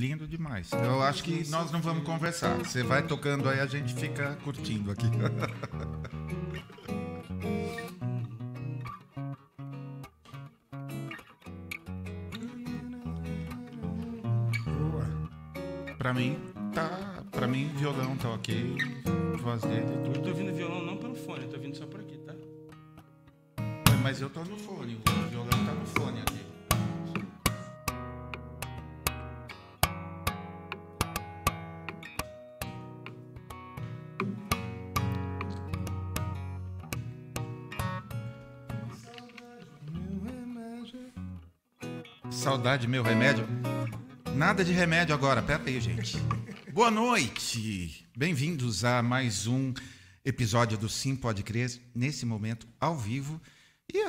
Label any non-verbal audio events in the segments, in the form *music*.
lindo demais. Eu acho que nós não vamos conversar. Você vai tocando aí, a gente fica curtindo aqui. *laughs* Boa. Pra mim, tá. Pra mim, violão tá ok. Voz dele, Eu tudo. tô ouvindo violão não pelo fone, eu tô ouvindo só por aqui, tá? Mas eu tô no fone, Saudade, meu remédio. Nada de remédio agora, pera aí, gente. Boa noite! Bem-vindos a mais um episódio do Sim Pode Crer, nesse momento, ao vivo. E,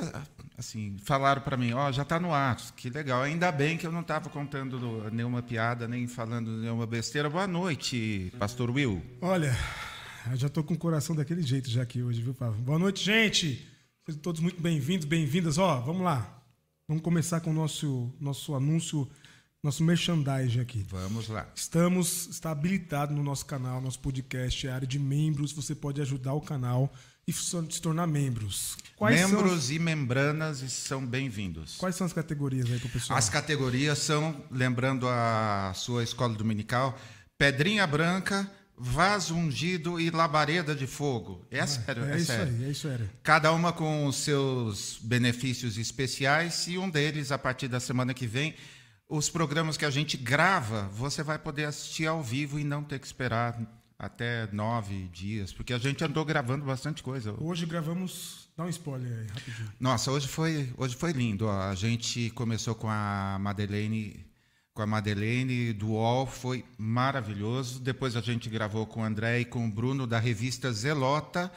assim, falaram para mim, ó, já tá no ar, que legal. Ainda bem que eu não estava contando nenhuma piada, nem falando nenhuma besteira. Boa noite, Pastor Will. Olha, eu já tô com o coração daquele jeito já aqui hoje, viu, Pablo? Boa noite, gente. Sejam todos muito bem-vindos, bem-vindas. Ó, vamos lá. Vamos começar com o nosso, nosso anúncio, nosso merchandising aqui. Vamos lá. Estamos, está habilitado no nosso canal, nosso podcast, é a área de membros. Você pode ajudar o canal e se tornar membros. Quais Membros e membranas são bem-vindos. quais são as categorias aí pro pessoal? As categorias são, lembrando a sua escola dominical, pedrinha branca, vaso ungido e labareda de fogo. É sério, é, é isso sério. aí, é isso aí. Cada uma com os seus benefícios especiais e um deles, a partir da semana que vem, os programas que a gente grava, você vai poder assistir ao vivo e não ter que esperar até nove dias, porque a gente andou gravando bastante coisa. Hoje gravamos. Dá um spoiler aí, rapidinho. Nossa, hoje foi, hoje foi lindo. ó. A gente começou com a Madeleine, com a Madeleine do UOL, foi maravilhoso. Depois a gente gravou com o André e com o Bruno da revista Zelota.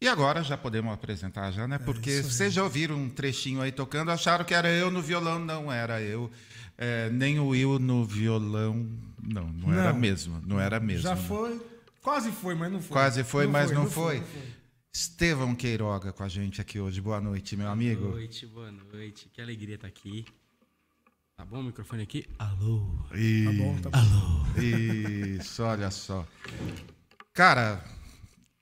E agora já podemos apresentar já, né? Porque isso aí. vocês já ouviram um trechinho aí tocando, acharam que era eu no violão, não era eu. É, nem o Will no violão, não, não, era Não. mesmo, não era mesmo. Já né? foi. Quase foi, mas não foi. Quase foi, mas não, foi. não foi. Estevão Queiroga com a gente aqui hoje. Boa noite, meu amigo. Boa noite, boa noite. Que alegria estar aqui. Tá bom o microfone aqui? Alô. E... Tá bom, tá bom. Isso, olha só. Cara,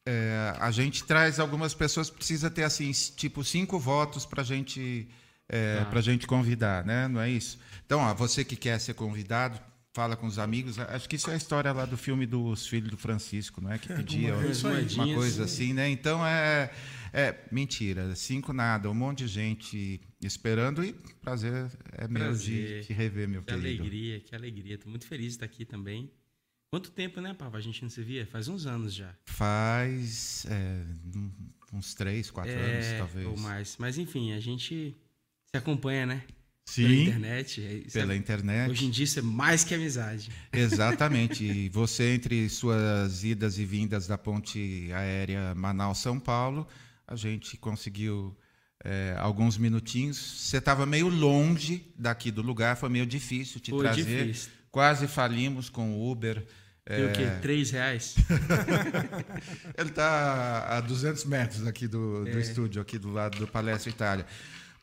é, a gente traz algumas pessoas, precisa ter assim, tipo, cinco votos pra gente, é, Tá. pra gente convidar, né? Não é isso? Então, ó, você que quer ser convidado, fala com os amigos. Acho que isso é a história lá do filme dos filhos do Francisco, não é? Que pedia é aí. uma coisa assim, né? Então é, é mentira, cinco nada, um monte de gente esperando e prazer é meu de Prazer. te rever, meu Que querido. alegria, que alegria. Tô muito feliz de estar aqui também. Quanto tempo, né, Pava? A gente não se via? Faz uns anos já. Faz é, uns três, quatro anos, talvez. É, Ou mais. Mas enfim, a gente se acompanha, né? Sim, Pela internet. É- isso pela é- internet. Hoje em dia isso é mais que amizade. Exatamente. *laughs* E você, entre suas idas e vindas da ponte aérea Manaus-São Paulo, a gente conseguiu é, alguns minutinhos. Você estava meio longe daqui do lugar, foi meio difícil te Foi trazer. difícil. Quase falimos com o Uber. E o quê? Três reais? *laughs* Ele está a 200 metros aqui do, do É. estúdio, aqui do lado do Palestra Itália.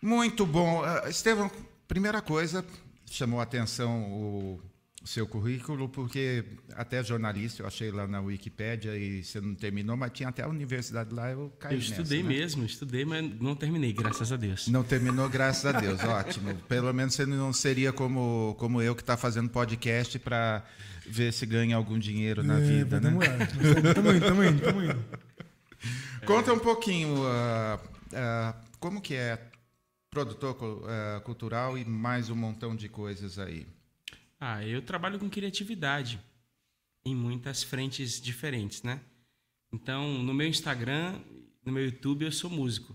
Muito bom. Ah, Estevão, primeira coisa, chamou a atenção o seu currículo, porque até jornalista eu achei lá na Wikipédia e você não terminou, mas tinha até a universidade lá, eu caí Eu nessa, estudei né? mesmo, estudei, mas não terminei, graças a Deus. Não terminou, graças a Deus. *laughs* Ótimo. Pelo menos você não seria como, como eu que está fazendo podcast para ver se ganha algum dinheiro na É, vida, né? Tamo indo, tamo indo, tamo indo. *laughs* Conta um pouquinho ah, ah, como que é produtor ah, cultural e mais um montão de coisas aí. Ah, eu trabalho com criatividade em muitas frentes diferentes, né? Então, no meu Instagram, no meu YouTube, eu sou músico.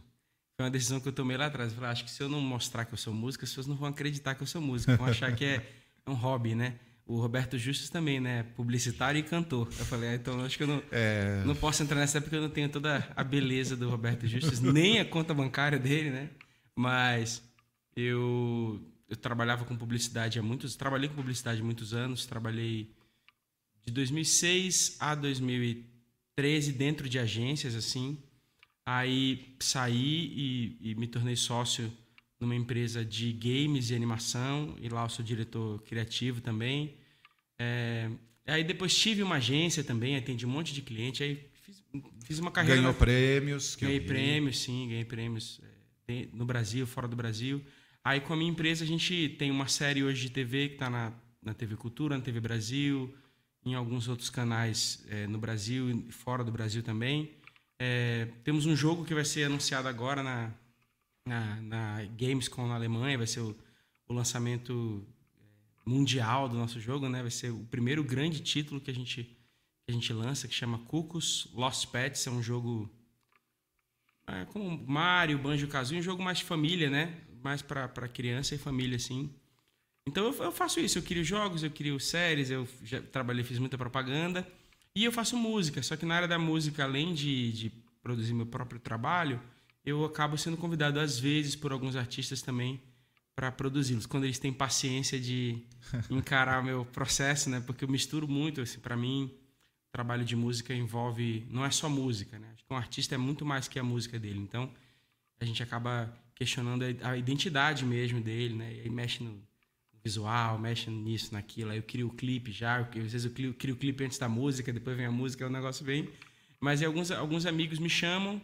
Foi uma decisão que eu tomei lá atrás. Eu falei, acho que se eu não mostrar que eu sou músico, as pessoas não vão acreditar que eu sou músico. Vão achar que é um hobby, né? O Roberto Justus também, né? Publicitário e cantor. Eu falei, ah, então acho que eu não, É, não posso entrar nessa porque eu não tenho toda a beleza do Roberto Justus, nem a conta bancária dele, né? Mas eu, eu trabalhava com publicidade há muitos, trabalhei com publicidade há muitos anos, trabalhei de 2006 a 2013 dentro de agências assim. Aí saí e, e me tornei sócio numa empresa de games e animação e lá eu sou diretor criativo também. É, aí depois tive uma agência também, atendi um monte de cliente, aí fiz, fiz uma carreira. Ganhou prêmios. Ganhei prêmios, sim, ganhei prêmios é, no Brasil, fora do Brasil. Aí com a minha empresa a gente tem uma série hoje de TV que está na, na TV Cultura, na TV Brasil, em alguns outros canais é, no Brasil e fora do Brasil também. É, temos um jogo que vai ser anunciado agora na, na, na Gamescom na Alemanha, vai ser o, o lançamento é, mundial do nosso jogo, né? Vai ser o primeiro grande título que a gente, que a gente lança, que chama Cucos Lost Pets. É um jogo é, como Mario, Banjo-Kazooie, um jogo mais família, né? Mais para criança e família, assim. Então eu, eu, faço isso, eu crio jogos, eu crio séries, eu já trabalhei, fiz muita propaganda e eu faço música. Só que na área da música, além de, de produzir meu próprio trabalho, eu acabo sendo convidado às vezes por alguns artistas também para produzi-los, quando eles têm paciência de *laughs* encarar meu processo, né? Porque eu misturo muito, assim, para mim, trabalho de música envolve não é só música, né? Acho que um artista é muito mais que a música dele. Então, a gente acaba questionando a identidade mesmo dele, né? E mexe no visual, mexe nisso, naquilo. Aí eu crio o clipe já, às vezes eu crio, crio o clipe antes da música, depois vem a música, um negócio bem. Mas alguns, alguns amigos me chamam,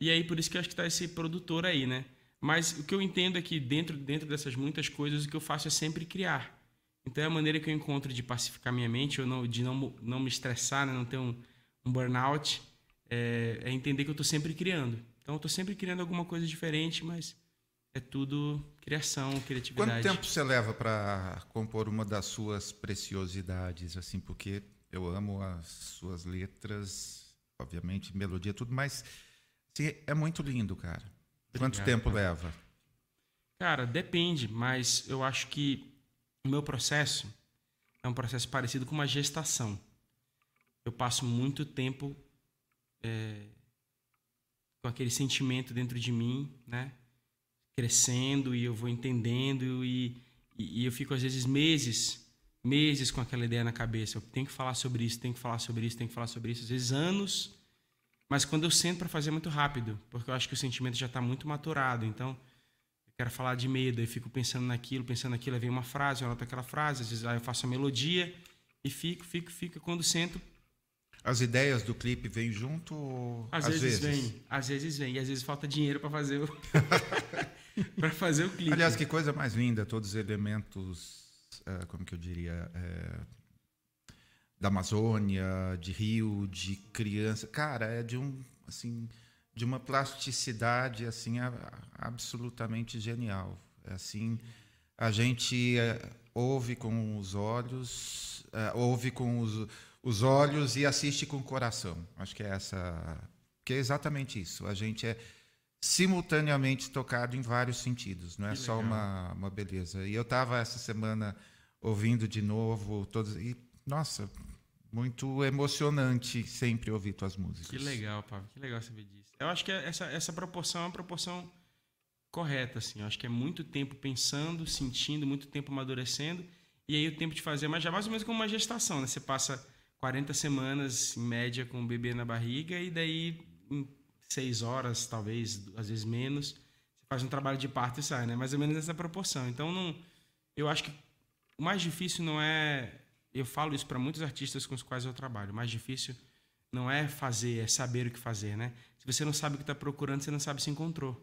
e aí por isso que eu acho que está esse produtor aí, né? Mas o que eu entendo é que dentro, dentro dessas muitas coisas, o que eu faço é sempre criar. Então é a maneira que eu encontro de pacificar minha mente, ou não, de não, não me estressar, né? não ter um, um burnout, é, é entender que eu estou sempre criando. Então eu estou sempre criando alguma coisa diferente, mas é tudo criação, criatividade. Quanto tempo você leva para compor uma das suas preciosidades, assim, porque eu amo as suas letras, obviamente, melodia, tudo, mas assim, é muito lindo, cara. Obrigado, Quanto tempo cara. leva? Cara, depende, mas eu acho que o meu processo é um processo parecido com uma gestação. Eu passo muito tempo é, com aquele sentimento dentro de mim, né? crescendo e eu vou entendendo e, e, e, eu fico às vezes meses, meses com aquela ideia na cabeça. Eu tenho que falar sobre isso, tenho que falar sobre isso, tenho que falar sobre isso. Às vezes anos, mas quando eu sento para fazer é muito rápido, porque eu acho que o sentimento já está muito maturado. Então, eu quero falar de medo, eu fico pensando naquilo, pensando naquilo, aí vem uma frase, eu anoto aquela frase, às vezes aí eu faço a melodia e fico, fico, fico. Quando sento, as ideias do clipe vêm junto? Às, às vezes, vezes vem, às vezes vem, e às vezes falta dinheiro para fazer o *laughs* para fazer o clipe. Aliás, que coisa mais linda, todos os elementos, uh, como que eu diria, é, da Amazônia, de rio, de criança. Cara, é de um, assim, de uma plasticidade assim absolutamente genial. É assim, a gente uh, ouve com os olhos, ouve com os, os olhos e assiste com o coração. Acho que é essa, que é exatamente isso. A gente é simultaneamente tocado em vários sentidos, não é que só uma, uma beleza. E eu estava essa semana ouvindo de novo todos e nossa, muito emocionante sempre ouvir tuas músicas. Que legal, Pablo, que legal saber disso. Eu acho que essa, essa proporção é uma proporção correta, assim. Eu acho que é muito tempo pensando, sentindo, muito tempo amadurecendo, e aí o tempo de fazer, mas já mais ou menos como uma gestação, né? Você passa 40 semanas, em média, com o bebê na barriga, e daí, em seis horas, talvez, às vezes menos. Você faz um trabalho de parto e sai, né? Mais ou menos nessa proporção. Então, não, eu acho que o mais difícil não é. Eu falo isso para muitos artistas com os quais eu trabalho. O mais difícil não é fazer, é saber o que fazer, né? Se você não sabe o que está procurando, você não sabe se encontrou.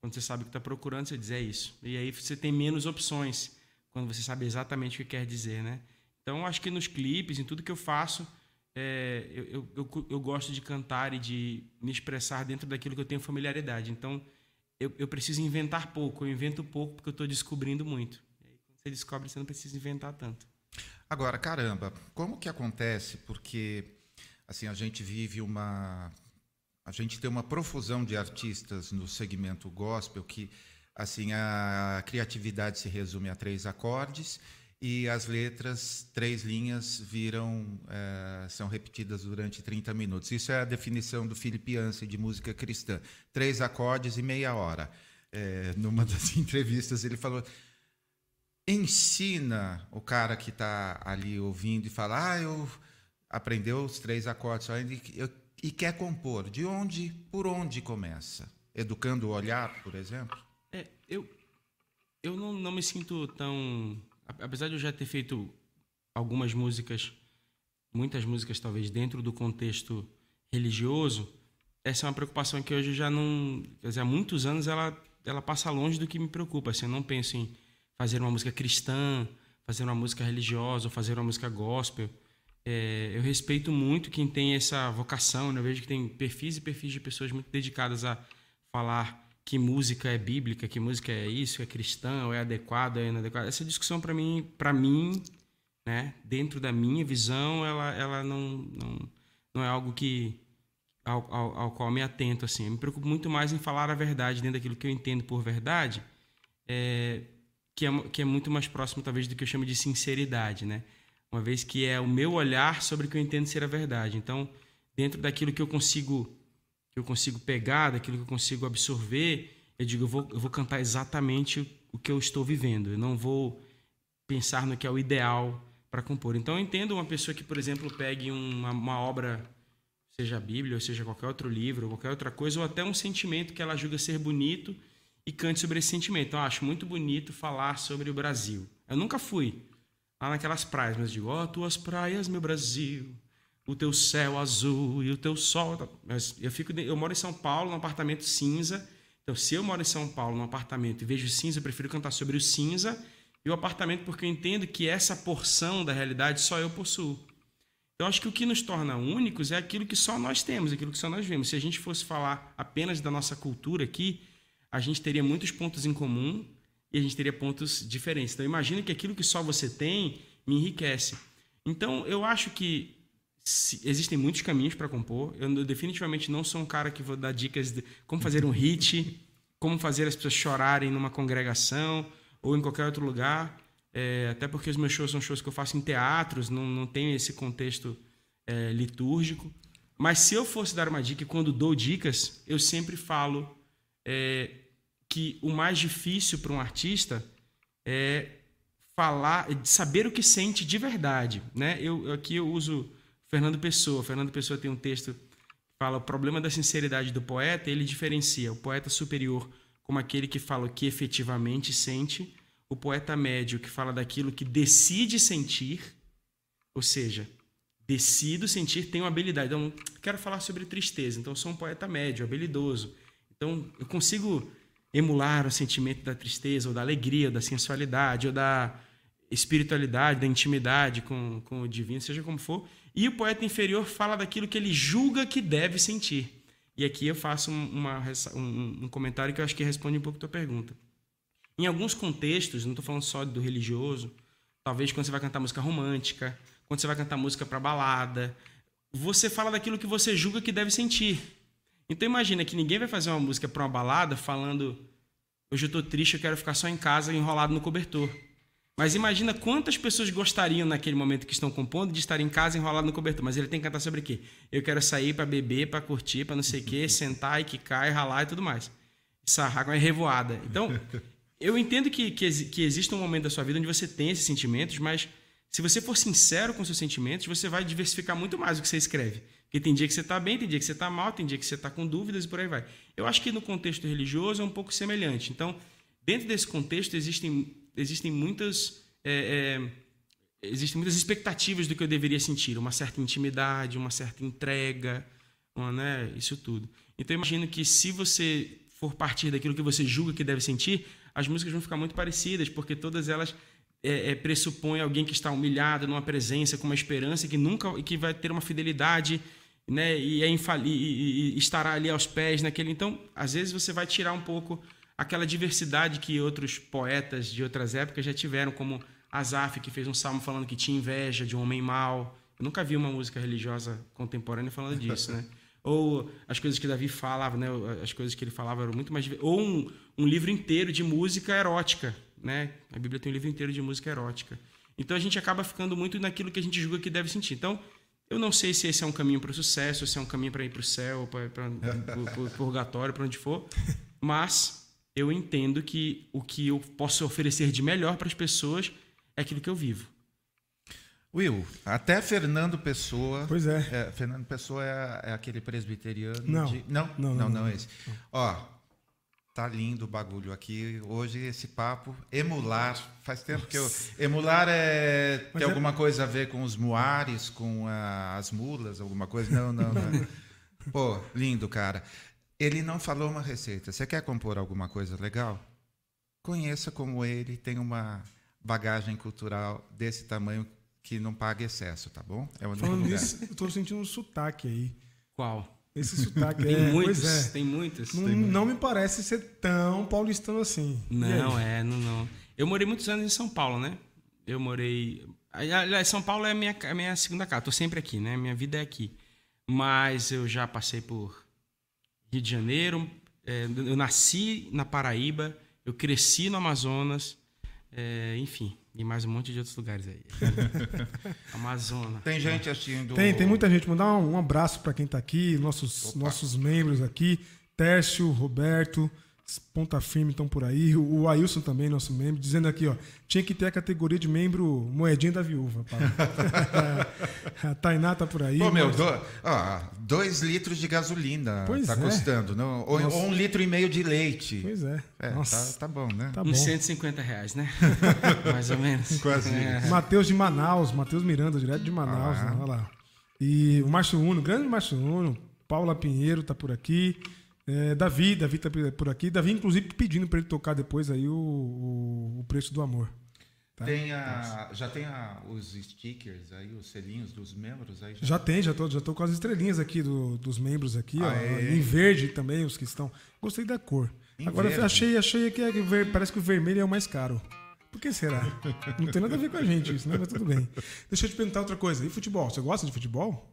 Quando você sabe o que está procurando, você diz é isso. E aí você tem menos opções quando você sabe exatamente o que quer dizer, né? Então, acho que nos clipes, em tudo que eu faço, é, eu, eu, eu, gosto de cantar e de me expressar dentro daquilo que eu tenho familiaridade. Então, eu, eu preciso inventar pouco. Eu invento pouco porque eu estou descobrindo muito. Aí, quando você descobre, você não precisa inventar tanto. Agora, caramba, como que acontece? Porque assim a gente vive uma, a gente tem uma profusão de artistas no segmento gospel que assim a criatividade se resume a três acordes e as letras, três linhas, viram, é, são repetidas durante 30 minutos. Isso é a definição do Philip Yancey de música cristã. Três acordes e meia hora. É, numa *laughs* das entrevistas ele falou, ensina o cara que está ali ouvindo e fala, ah, eu aprendeu os três acordes e quer compor. De onde, por onde começa? Educando o olhar, por exemplo? É, eu, eu não, não me sinto tão apesar de eu já ter feito algumas músicas, muitas músicas talvez dentro do contexto religioso, essa é uma preocupação que hoje já não, quer dizer, há muitos anos ela ela passa longe do que me preocupa. Assim, eu não penso em fazer uma música cristã, fazer uma música religiosa, ou fazer uma música gospel. É, eu respeito muito quem tem essa vocação. Né? Eu vejo que tem perfis e perfis de pessoas muito dedicadas a falar que música é bíblica, que música é isso, é cristã, ou é adequada, ou é inadequada. Essa discussão para mim, para mim, né, dentro da minha visão, ela, ela não, não, não é algo que ao, ao, ao, qual me atento assim. Eu me preocupo muito mais em falar a verdade dentro daquilo que eu entendo por verdade, é, que, é, que é muito mais próximo talvez do que eu chamo de sinceridade, né? Uma vez que é o meu olhar sobre o que eu entendo ser a verdade. Então, dentro daquilo que eu consigo eu consigo pegar, daquilo que eu consigo absorver, eu digo, eu vou, eu vou cantar exatamente o que eu estou vivendo. Eu não vou pensar no que é o ideal para compor. Então, eu entendo uma pessoa que, por exemplo, pegue uma, uma obra seja a Bíblia, ou seja qualquer outro livro, ou qualquer outra coisa, ou até um sentimento que ela julga ser bonito e cante sobre esse sentimento. Então, eu acho muito bonito falar sobre o Brasil. Eu nunca fui lá naquelas praias, mas digo, ó, oh, tuas praias, meu Brasil, o teu céu azul e o teu sol. Eu fico, eu moro em São Paulo, num apartamento cinza. Então, se eu moro em São Paulo, num apartamento e vejo cinza, eu prefiro cantar sobre o cinza e o apartamento, porque eu entendo que essa porção da realidade só eu possuo. Eu acho que o que nos torna únicos é aquilo que só nós temos, aquilo que só nós vemos. Se a gente fosse falar apenas da nossa cultura aqui, a gente teria muitos pontos em comum e a gente teria pontos diferentes. Então, imagina que aquilo que só você tem me enriquece. Então, eu acho que existem muitos caminhos para compor. Eu definitivamente não sou um cara que vou dar dicas de como fazer um hit, como fazer as pessoas chorarem numa congregação ou em qualquer outro lugar. É, até porque os meus shows são shows que eu faço em teatros, não, não tem esse contexto é, litúrgico. Mas se eu fosse dar uma dica, e quando dou dicas, eu sempre falo é, que o mais difícil para um artista é falar, saber o que sente de verdade. Né? Eu, aqui eu uso Fernando Pessoa. Fernando Pessoa tem um texto que fala o problema da sinceridade do poeta, ele diferencia o poeta superior como aquele que fala o que efetivamente sente o poeta médio que fala daquilo que decide sentir, ou seja, decido sentir, tenho habilidade. Então, quero falar sobre tristeza, então sou um poeta médio, habilidoso. Então, eu consigo emular o sentimento da tristeza, ou da alegria, ou da sensualidade, ou da espiritualidade, da intimidade com, com o divino, seja como for. E o poeta inferior fala daquilo que ele julga que deve sentir. E aqui eu faço uma, um, um comentário que eu acho que responde um pouco a tua pergunta. Em alguns contextos, não estou falando só do religioso, talvez quando você vai cantar música romântica, quando você vai cantar música para balada, você fala daquilo que você julga que deve sentir. Então imagina que ninguém vai fazer uma música para uma balada falando hoje eu estou triste, eu quero ficar só em casa enrolado no cobertor. Mas imagina quantas pessoas gostariam naquele momento que estão compondo de estar em casa enrolado no cobertor. Mas ele tem que cantar sobre o quê? Eu quero sair para beber, para curtir, para não sei o quê, sentar e quicar, e ralar e tudo mais. Sarrar com a revoada. Então, *laughs* eu entendo que, que, que existe um momento da sua vida onde você tem esses sentimentos, mas se você for sincero com seus sentimentos, você vai diversificar muito mais o que você escreve. Porque tem dia que você está bem, tem dia que você está mal, tem dia que você está com dúvidas e por aí vai. Eu acho que no contexto religioso é um pouco semelhante. Então, dentro desse contexto, existem, existem muitas. É, é, existem muitas expectativas do que eu deveria sentir, uma certa intimidade, uma certa entrega, uma, né, isso tudo. Então, eu imagino que se você for partir daquilo que você julga que deve sentir, as músicas vão ficar muito parecidas, porque todas elas é, é, pressupõem alguém que está humilhado numa presença, com uma esperança que nunca que vai ter uma fidelidade, né? E, é infali e, e estará ali aos pés naquele. Então, às vezes você vai tirar um pouco aquela diversidade que outros poetas de outras épocas já tiveram, como Asaf, que fez um salmo falando que tinha inveja de um homem mau. Eu nunca vi uma música religiosa contemporânea falando disso, né? *laughs* Ou as coisas que Davi falava, né? As coisas que ele falava eram muito mais. Ou um, um livro inteiro de música erótica, né? A Bíblia tem um livro inteiro de música erótica. Então a gente acaba ficando muito naquilo que a gente julga que deve sentir. Então, eu não sei se esse é um caminho para o sucesso, se é um caminho para ir para o céu, para *laughs* o purgatório, para onde for, mas eu entendo que o que eu posso oferecer de melhor para as pessoas é aquilo que eu vivo. Will, até Fernando Pessoa. Pois é. é Fernando Pessoa é, é, aquele presbiteriano. Não. De, não? Não, não, não, não, não, é esse. Ó, tá lindo o bagulho aqui. Hoje esse papo, emular, faz tempo que eu... Emular é, tem é- alguma coisa a ver com os muares, com a- as mulas, alguma coisa? Não, não, não. *laughs* Pô, lindo, cara. Ele não falou uma receita. Você quer compor alguma coisa legal? Conheça como ele, tem uma bagagem cultural desse tamanho que não paga excesso, tá bom? É o único Falando lugar. nisso, eu tô sentindo um sotaque aí. Qual? Esse sotaque *laughs* Tem é, muitos, pois é. tem muitos. Não, não me parece ser tão paulistano assim. Não, é, não, não. Eu morei muitos anos em São Paulo, né? Eu morei. Aliás, São Paulo é a minha, a minha segunda casa. Tô sempre aqui, né? Minha vida é aqui. Mas eu já passei por Rio de Janeiro. é, eu nasci na Paraíba. Eu cresci no Amazonas. é, enfim, e mais um monte de outros lugares aí. *laughs* Amazonas. Tem gente assistindo. Tem, tem muita gente. Mandar um, um abraço para quem tá aqui, nossos, nossos membros aqui. Tércio, Roberto, Ponta Firme estão por aí. O, o Ailson também, nosso membro, dizendo aqui, ó, tinha que ter a categoria de membro moedinha da viúva. *laughs* A Tainá tá por aí. Pô, meu, mas- do- ó, dois litros de gasolina Pois tá é. custando. Não? Ou, ou um litro e meio de leite. Pois é. É, Nossa, tá, tá bom, né? tá bom. Uns 150 reais, né? *laughs* mais ou menos. Quase É. Matheus de Manaus, Matheus Miranda, direto de Manaus, Ah. né? olha lá. E o Márcio Uno, grande Márcio Uno, Paula Pinheiro tá por aqui. É, Davi, Davi tá por aqui. Davi, inclusive, pedindo para ele tocar depois aí o, o, o preço do amor. Tá? Tem a, já tem a- os stickers aí, os selinhos dos membros aí? Já? Já tem, já tô, já tô com as estrelinhas aqui do- dos membros aqui, ó, Aê. em verde também, os que estão. Gostei da cor. Em Agora verde. achei, achei que é parece que o vermelho é o mais caro. Por que será? Não tem nada a ver com a gente isso, né? Mas tudo bem. Deixa eu te perguntar outra coisa. E futebol? Você gosta de futebol?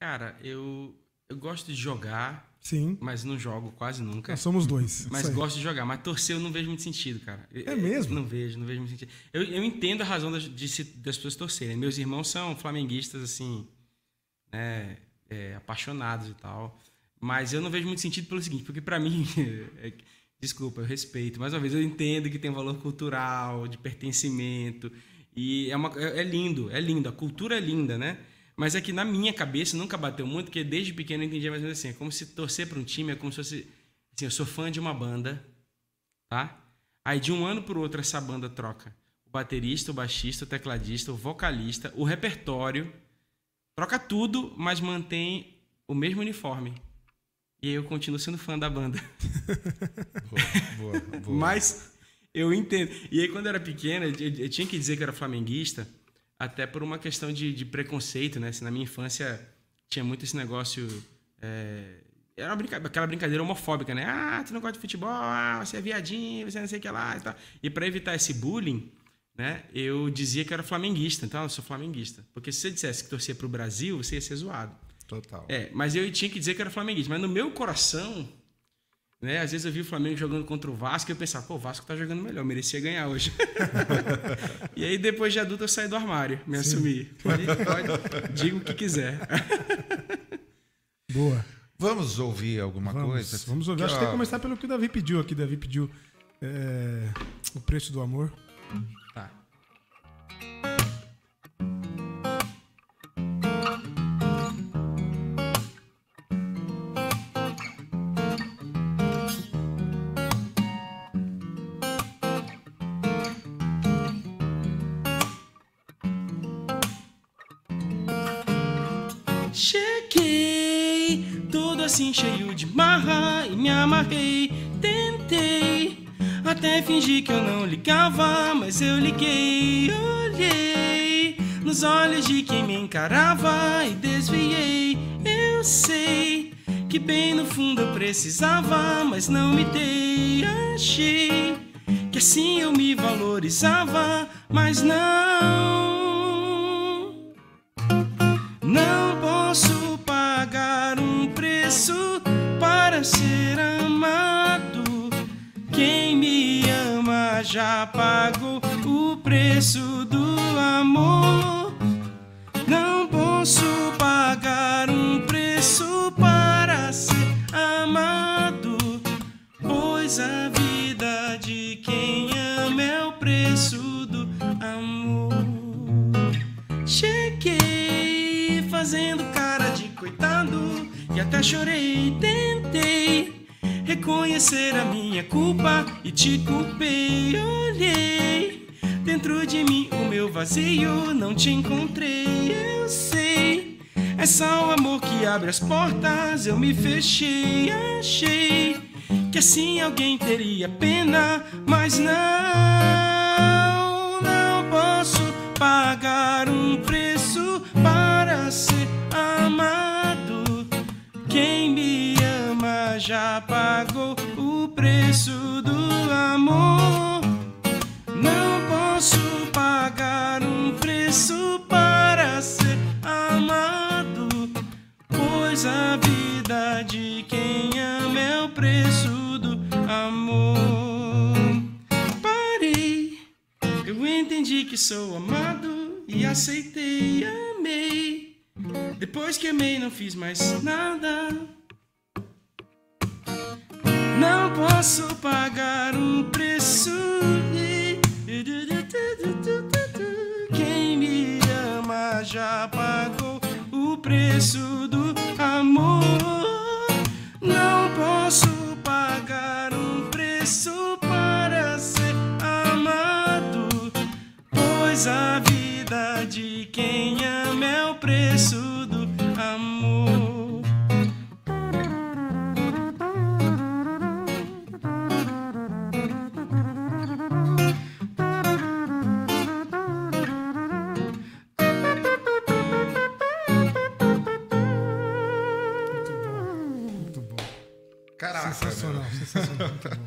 Cara, eu, eu gosto de jogar, Sim. mas não jogo quase nunca. Nós somos dois. Mas gosto de jogar. Mas torcer eu não vejo muito sentido, cara. É mesmo? Não vejo, não vejo muito sentido. Eu, eu entendo a razão das, de se- das pessoas torcerem. Meus irmãos são flamenguistas, assim, né, é, apaixonados e tal. Mas eu não vejo muito sentido pelo seguinte, porque pra mim, *laughs* é- desculpa, eu respeito. Mais uma vez, eu entendo que tem um valor cultural, de pertencimento. E é, uma, é, é lindo, é lindo. A cultura é linda, né? Mas é que na minha cabeça nunca bateu muito, porque desde pequeno eu entendia mais ou menos assim. É como se torcer para um time, é como se fosse. Assim, eu sou fã de uma banda, tá? Aí de um ano para o outro essa banda troca o baterista, o baixista, o tecladista, o vocalista, o repertório, troca tudo, mas mantém o mesmo uniforme. E aí eu continuo sendo fã da banda. Boa, boa, boa. *laughs* Mas eu entendo. E aí, quando eu era pequena, eu, eu tinha que dizer que eu era flamenguista, até por uma questão de, de preconceito, né? Assim, na minha infância tinha muito esse negócio. é, Era brinca- aquela brincadeira homofóbica, né? Ah, tu não gosta de futebol, ah, você é viadinho, você não sei o que lá e tal. E para evitar esse bullying, né? Eu dizia que eu era flamenguista, então eu sou flamenguista. Porque se você dissesse que torcia pro Brasil, você ia ser zoado. Total. É, mas eu tinha que dizer que eu era flamenguista. Mas no meu coração, né? Às vezes eu vi o Flamengo jogando contra o Vasco e eu pensava, pô, o Vasco tá jogando melhor, merecia ganhar hoje. *laughs* e aí depois de adulto eu saí do armário, me assumi. Pode, pode, *laughs* diga o que quiser. *laughs* Boa. Vamos ouvir alguma Vamos, coisa? vamos ouvir. Que, Acho que tem que começar pelo que o Davi pediu aqui. Davi pediu é, o preço do amor. Tá. Até fingir que eu não ligava, mas eu liguei. Olhei nos olhos de quem me encarava e desviei. Eu sei que bem no fundo eu precisava, mas não me dei. Achei que assim eu me valorizava, mas não. Não já pagou o preço do amor. Não posso pagar um preço para ser amado, pois a vida de quem ama é o preço do amor. Cheguei fazendo cara de coitado e até chorei. Tentei reconhecer a minha culpa e te culpei. Olhei dentro de mim o meu vazio, não te encontrei. Eu sei, é só o amor que abre as portas. Eu me fechei, achei que assim alguém teria pena, mas não, não posso pagar um já pagou o preço do amor. Não posso pagar um preço para ser amado, pois a vida de quem ama é o preço do amor. Parei, eu entendi que sou amado e aceitei, amei. Depois que amei, não fiz mais nada. Não posso pagar um preço. Quem me ama já pagou o preço do amor. Não posso pagar um preço para ser amado, pois a vida de quem ama é o preço Caraca, Sensacional, meu. sensacional. Muito bom.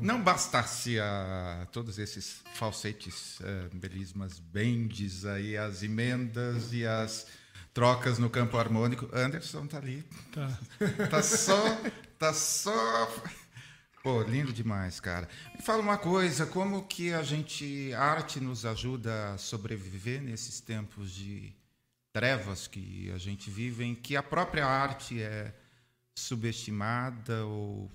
Não bastasse a, todos esses falsetes, eh, belismas, bendes aí, as emendas e as trocas no campo harmônico. Anderson tá ali. Tá. *laughs* Tá só. Tá só. Pô, lindo demais, cara. Me fala uma coisa, como que a gente. A arte nos ajuda a sobreviver nesses tempos de trevas que a gente vive, em que a própria arte é subestimada ou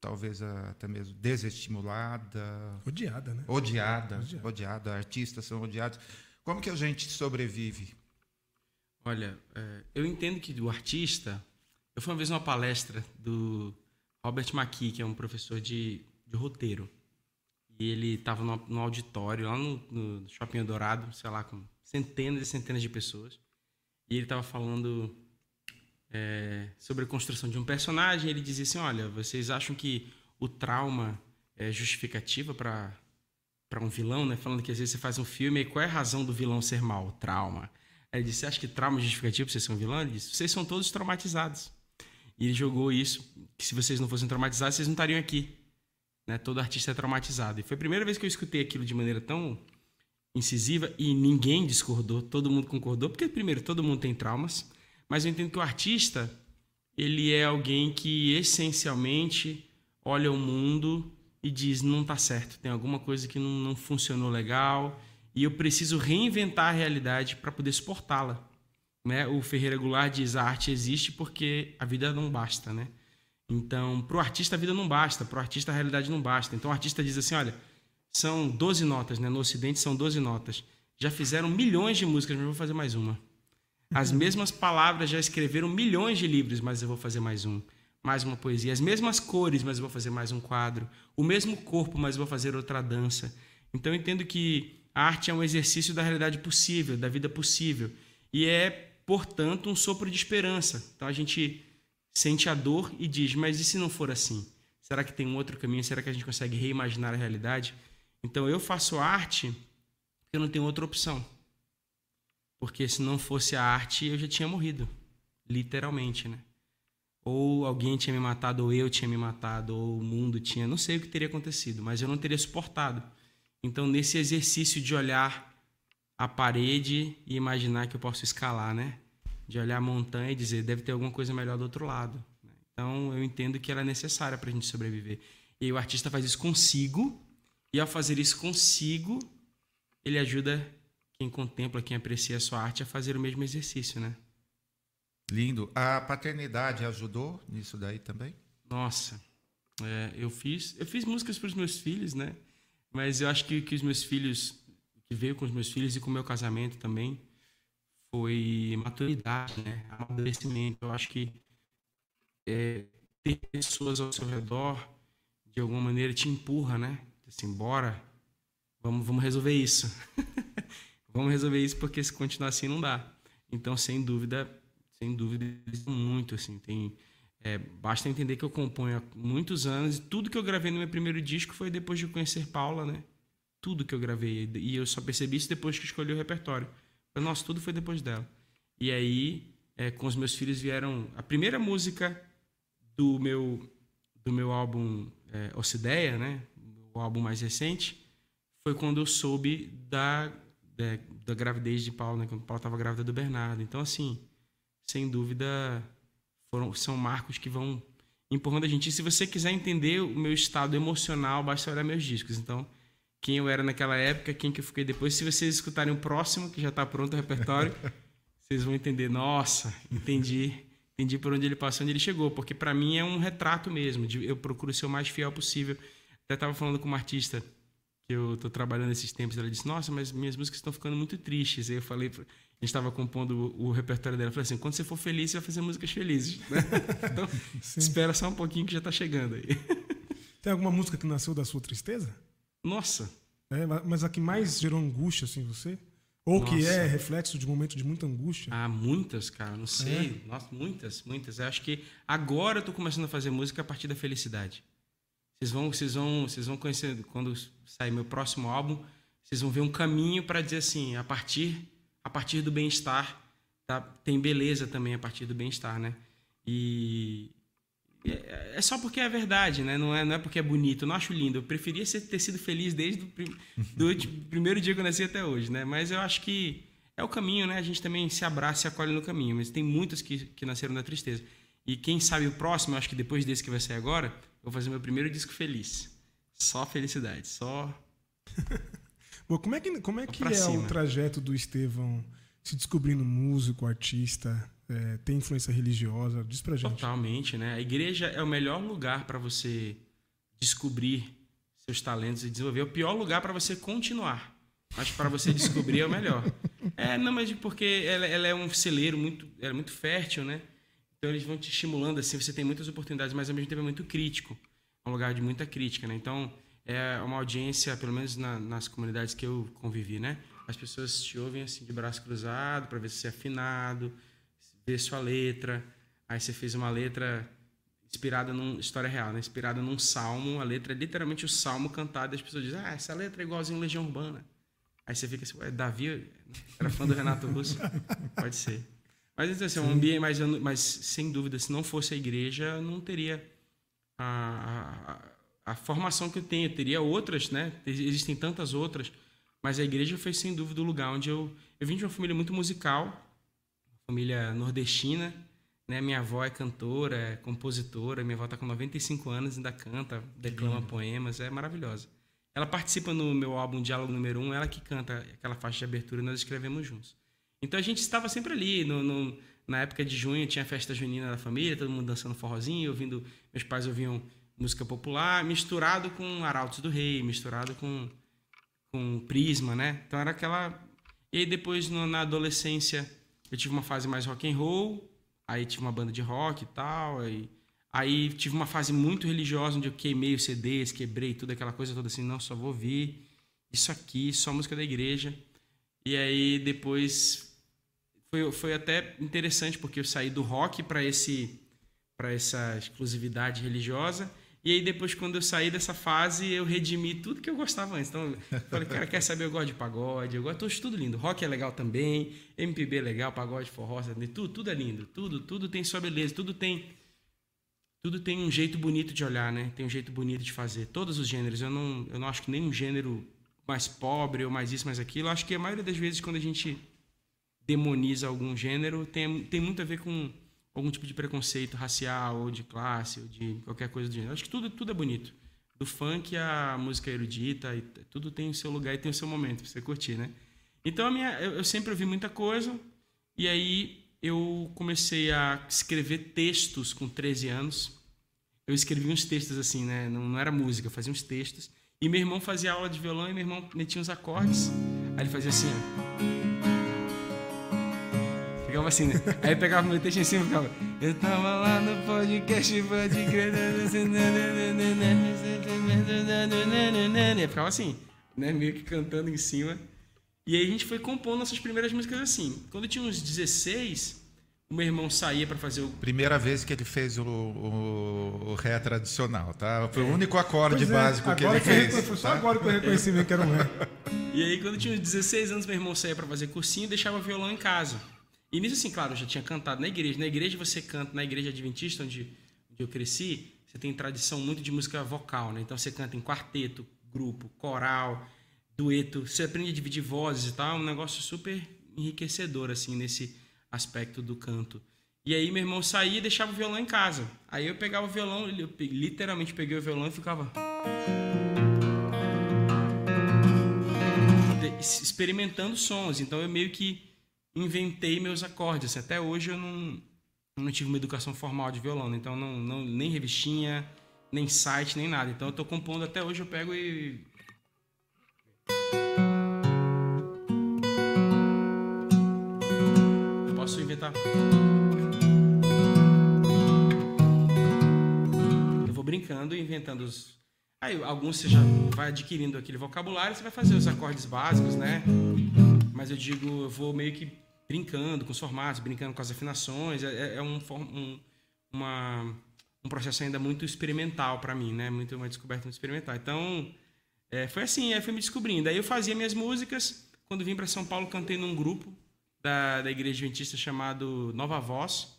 talvez até mesmo desestimulada, Odiada, né? odiada, Odiada. odiada, artistas são odiados. Como que a gente sobrevive? Olha, é, eu entendo que o artista. Eu fui uma vez numa palestra do Robert McKee, que é um professor de, de roteiro. E ele estava no, no auditório, lá no, no Shopping Dourado, sei lá, com centenas e centenas de pessoas. E ele estava falando é, sobre a construção de um personagem. Ele dizia assim: Olha, vocês acham que o trauma é justificativa para para um vilão, né? Falando que às vezes você faz um filme e qual é a razão do vilão ser mau? Trauma. Aí ele disse: Você acha que trauma é justificativo para você ser vilão? Ele disse: Vocês são todos traumatizados. E ele jogou isso: que se vocês não fossem traumatizados, vocês não estariam aqui. Né? Todo artista é traumatizado. E foi a primeira vez que eu escutei aquilo de maneira tão incisiva e ninguém discordou, todo mundo concordou, porque primeiro todo mundo tem traumas, mas eu entendo que o artista ele é alguém que essencialmente olha o mundo e diz não está certo, tem alguma coisa que não, não funcionou legal e eu preciso reinventar a realidade para poder suportá-la. Né? O Ferreira Goulart diz a arte existe porque a vida não basta, né? Então, para o artista a vida não basta, para o artista a realidade não basta. Então o artista diz assim, olha, são 12 notas, né? No Ocidente são 12 notas. Já fizeram milhões de músicas, mas vou fazer mais uma. As mesmas palavras já escreveram milhões de livros, mas eu vou fazer mais um. Mais uma poesia. As mesmas cores, mas eu vou fazer mais um quadro. O mesmo corpo, mas eu vou fazer outra dança. Então eu entendo que a arte é um exercício da realidade possível, da vida possível. E é, portanto, um sopro de esperança. Então a gente sente a dor e diz: mas e se não for assim? Será que tem um outro caminho? Será que a gente consegue reimaginar a realidade? Então eu faço arte porque eu não tenho outra opção. Porque se não fosse a arte, eu já tinha morrido. Literalmente, né? Ou alguém tinha me matado, ou eu tinha me matado, ou o mundo tinha. Não sei o que teria acontecido, mas eu não teria suportado. Então, nesse exercício de olhar a parede e imaginar que eu posso escalar, né? De olhar a montanha e dizer, deve ter alguma coisa melhor do outro lado. Então, eu entendo que ela é necessária para a gente sobreviver. E o artista faz isso consigo, e ao fazer isso consigo, ele ajuda quem contempla, quem aprecia a sua arte a fazer o mesmo exercício, né? Lindo. A paternidade ajudou nisso daí também? Nossa, é, eu fiz, eu fiz músicas para os meus filhos, né? Mas eu acho que que os meus filhos, que veio com os meus filhos e com o meu casamento também, foi maturidade, né? Amadurecimento. Eu acho que é, ter pessoas ao seu redor, de alguma maneira, te empurra, né? Assim, bora, vamos, vamos resolver isso. *laughs* vamos resolver isso porque se continuar assim não dá. Então, sem dúvida, sem dúvida, muito, assim, tem... É, basta entender que eu componho há muitos anos e tudo que eu gravei no meu primeiro disco foi depois de conhecer Paula, né? Tudo que eu gravei. E eu só percebi isso depois que escolhi o repertório. Nossa, tudo foi depois dela. E aí, é, com os meus filhos vieram. A primeira música do meu, do meu álbum é, Ocideia, né? O álbum mais recente, foi quando eu soube da, da, da gravidez de Paulo, né? Quando Paulo estava grávida do Bernardo. Então, assim, sem dúvida, foram, são marcos que vão empurrando a gente. E se você quiser entender o meu estado emocional, basta olhar meus discos. Então, quem eu era naquela época, quem que eu fiquei depois. Se vocês escutarem o próximo, que já está pronto o repertório, *laughs* vocês vão entender. Nossa, entendi, entendi por onde ele passou, onde ele chegou, porque para mim é um retrato mesmo. De, eu procuro ser o mais fiel possível. Até estava falando com uma artista que eu estou trabalhando esses tempos. Ela disse: Nossa, mas minhas músicas estão ficando muito tristes. Aí eu falei, a gente estava compondo o, o, repertório dela. Eu falei assim: Quando você for feliz, você vai fazer músicas felizes. *laughs* Então, Sim. espera só um pouquinho que já está chegando aí. *laughs* Tem alguma música que nasceu da sua tristeza? Nossa. É, mas a que mais gerou angústia, assim, você? Ou Nossa. que é reflexo de um momento de muita angústia? Ah, muitas, cara, não sei. É. Nossa, muitas, muitas. Eu acho que agora eu tô começando a fazer música a partir da felicidade. Vocês vão, vocês vão, vocês vão conhecer quando sair meu próximo álbum, vocês vão ver um caminho para dizer assim, a partir a partir do bem-estar, tá? Tem beleza também a partir do bem-estar, né? E é, é só porque é verdade, né? Não é, não é porque é bonito. Eu não acho lindo. Eu preferia ter sido feliz desde o do primeiro dia que eu nasci até hoje, né? Mas eu acho que é o caminho, né? A gente também se abraça e acolhe no caminho. Mas tem muitas que, que nasceram da tristeza. E quem sabe o próximo, eu acho que depois desse que vai sair agora, vou fazer meu primeiro disco feliz. Só felicidade, só. *laughs* Bom, como é que, como é, que é cima. o trajeto do Estevão se descobrindo músico, artista? é, tem influência religiosa? Diz pra gente. Totalmente, né? A igreja é o melhor lugar para você descobrir seus talentos e desenvolver. É o pior lugar para você continuar. Mas para você descobrir é o melhor. *laughs* É, não, mas porque ela, ela, é um celeiro muito, é muito fértil, né? Então eles vão te estimulando assim, você tem muitas oportunidades, mas ao mesmo tempo é muito crítico. É um lugar de muita crítica, né? Então é uma audiência, pelo menos na, nas comunidades que eu convivi, né? As pessoas te ouvem assim de braço cruzado para ver se você é afinado, ver sua letra. Aí você fez uma letra inspirada numa história real, né? inspirada num salmo. A letra é literalmente o salmo cantado. E as pessoas dizem, ah, essa letra é igualzinho Legião Urbana. Aí você fica assim, Davi era fã do Renato Russo? *laughs* Pode ser. Mas então, assim, é um ambiente, mas, mas sem dúvida, se não fosse a igreja, não teria a, a, a, formação que eu tenho. Eu teria outras, né? Existem tantas outras. Mas a igreja foi, sem dúvida, o lugar onde eu. Eu vim de uma família muito musical família nordestina. Né? Minha avó é cantora, é compositora. Minha avó está com 95 anos, ainda canta, declama poemas. É maravilhosa. Ela participa no meu álbum Diálogo Número 1, um, ela que canta aquela faixa de abertura e nós escrevemos juntos. Então a gente estava sempre ali. No, no, na época de junho tinha a festa junina da família, todo mundo dançando forrozinho, ouvindo. Meus pais ouviam música popular, misturado com Arautos do Rei, misturado com, com Prisma, né? Então era aquela. E aí depois, no, na adolescência, eu tive uma fase mais rock and roll, aí tive uma banda de rock e tal, aí, aí tive uma fase muito religiosa onde eu queimei os CDs, quebrei tudo aquela coisa toda assim, não, só vou ouvir isso aqui, só música da igreja. E aí depois foi, foi até interessante porque eu saí do rock para esse para essa exclusividade religiosa e aí depois, quando eu saí dessa fase, eu redimi tudo que eu gostava antes. Então, eu falei, cara, quer saber? Eu gosto de pagode, eu gosto de tudo lindo. Rock é legal também, MPB é legal, pagode, forró, tudo, tudo é lindo. Tudo, tudo tem sua beleza, tudo tem tudo tem um jeito bonito de olhar, né? Tem um jeito bonito de fazer. Todos os gêneros. Eu não, eu não acho que nenhum gênero mais pobre ou mais isso, mais aquilo. Eu acho que a maioria das vezes, quando a gente demoniza algum gênero, tem, tem muito a ver com algum tipo de preconceito racial ou de classe ou de qualquer coisa do gênero. Acho que tudo, tudo é bonito. Do funk à música erudita, e tudo tem o seu lugar e tem o seu momento para você curtir, né? Então a minha, eu, eu sempre ouvi muita coisa e aí eu comecei a escrever textos com 13 anos. Eu escrevi uns textos assim, né? Não, não era música, fazia uns textos. E meu irmão fazia aula de violão e meu irmão metia uns acordes. Aí ele fazia assim, ó. Ficava assim, né? Aí eu pegava meu texto em cima e ficava. Eu tava lá no podcast, pode crer. Eu ficava assim, né? Meio que cantando em cima. E aí a gente foi compondo nossas primeiras músicas assim. Quando eu tinha uns 16, o meu irmão saía para fazer o. Primeira vez que ele fez o, o, o ré tradicional, tá? Foi o único acorde Pois é, básico que ele eu fez. Foi só agora que eu reconheci mesmo que era um ré. E aí, quando eu tinha uns 16 anos, meu irmão saía para fazer cursinho e deixava o violão em casa. E nisso, assim, claro, eu já tinha cantado na igreja. Na igreja você canta, na igreja adventista, onde, onde eu cresci, você tem tradição muito de música vocal, né? Então você canta em quarteto, grupo, coral, dueto. Você aprende a dividir vozes e tal. É um negócio super enriquecedor, assim, nesse aspecto do canto. E aí meu irmão saía e deixava o violão em casa. Aí eu pegava o violão, eu literalmente peguei o violão e ficava... experimentando sons. Então eu meio que inventei meus acordes. Até hoje eu não, não tive uma educação formal de violão, né? então não, não nem revistinha, nem site, nem nada. Então eu tô compondo até hoje, eu pego e eu posso inventar. Eu vou brincando e inventando os. Aí alguns você já vai adquirindo aquele vocabulário, você vai fazer os acordes básicos, né? Mas eu digo, eu vou meio que brincando com os formatos, brincando com as afinações. É, é um, um, uma, um processo ainda muito experimental para mim, né? Muito uma descoberta muito experimental. Então, é, foi assim, aí fui me descobrindo. Aí eu fazia minhas músicas. Quando vim para São Paulo, cantei num grupo da, da igreja adventista chamado Nova Voz.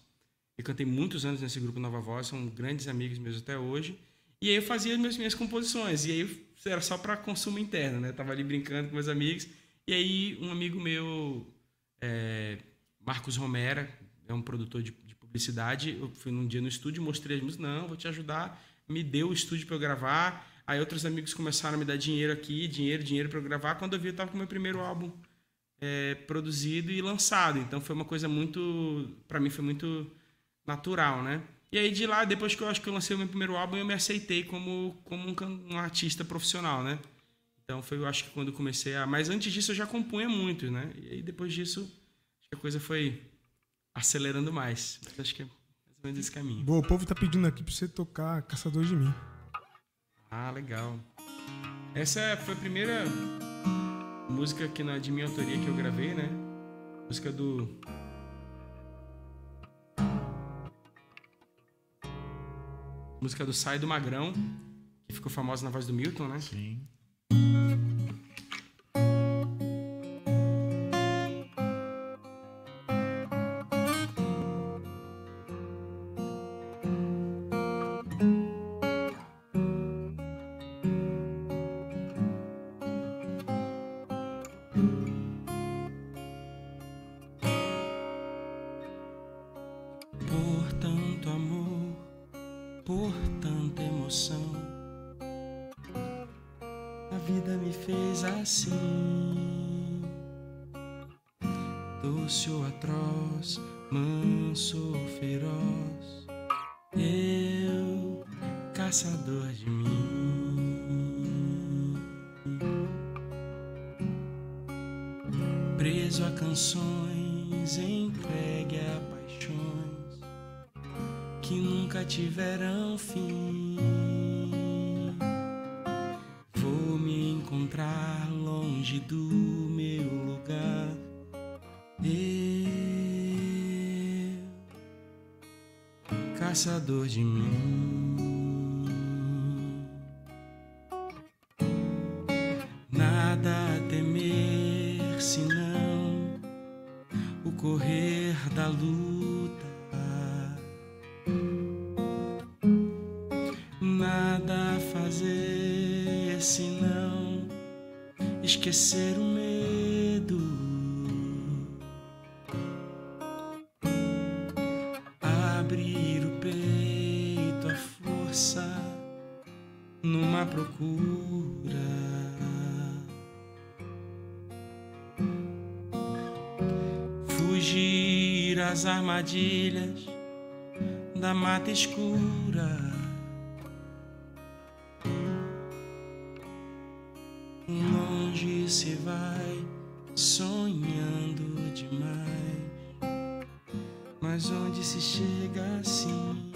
Eu cantei muitos anos nesse grupo Nova Voz, são grandes amigos meus até hoje. E aí eu fazia as minhas, minhas composições. E aí era só para consumo interno, né? Tava ali brincando com meus amigos. E aí um amigo meu, é, Marcos Romera, é um produtor de, de publicidade. Eu fui num dia no estúdio, mostrei as músicas. Não, vou te ajudar. Me deu o estúdio para eu gravar. Aí outros amigos começaram a me dar dinheiro aqui, dinheiro, dinheiro para eu gravar. Quando eu vi, eu tava com o meu primeiro álbum é, produzido e lançado. Então foi uma coisa muito, para mim foi muito natural, né? E aí de lá, depois que eu acho que eu lancei o meu primeiro álbum, eu me aceitei como como um, um artista profissional, né? Então foi, eu acho que quando eu comecei a, mas antes disso eu já compunha muito, né? E aí depois disso a coisa foi acelerando mais. Mas acho que é mais ou menos esse caminho. Boa, o povo tá pedindo aqui pra você tocar Caçador de Mim. Ah, legal. Essa foi a primeira música que na de minha autoria que eu gravei, né? Música do Música do Sai do Magrão, que ficou famosa na voz do Milton, né? Sim. Armadilhas da mata escura. Longe se vai sonhando demais. mas onde se chega assim?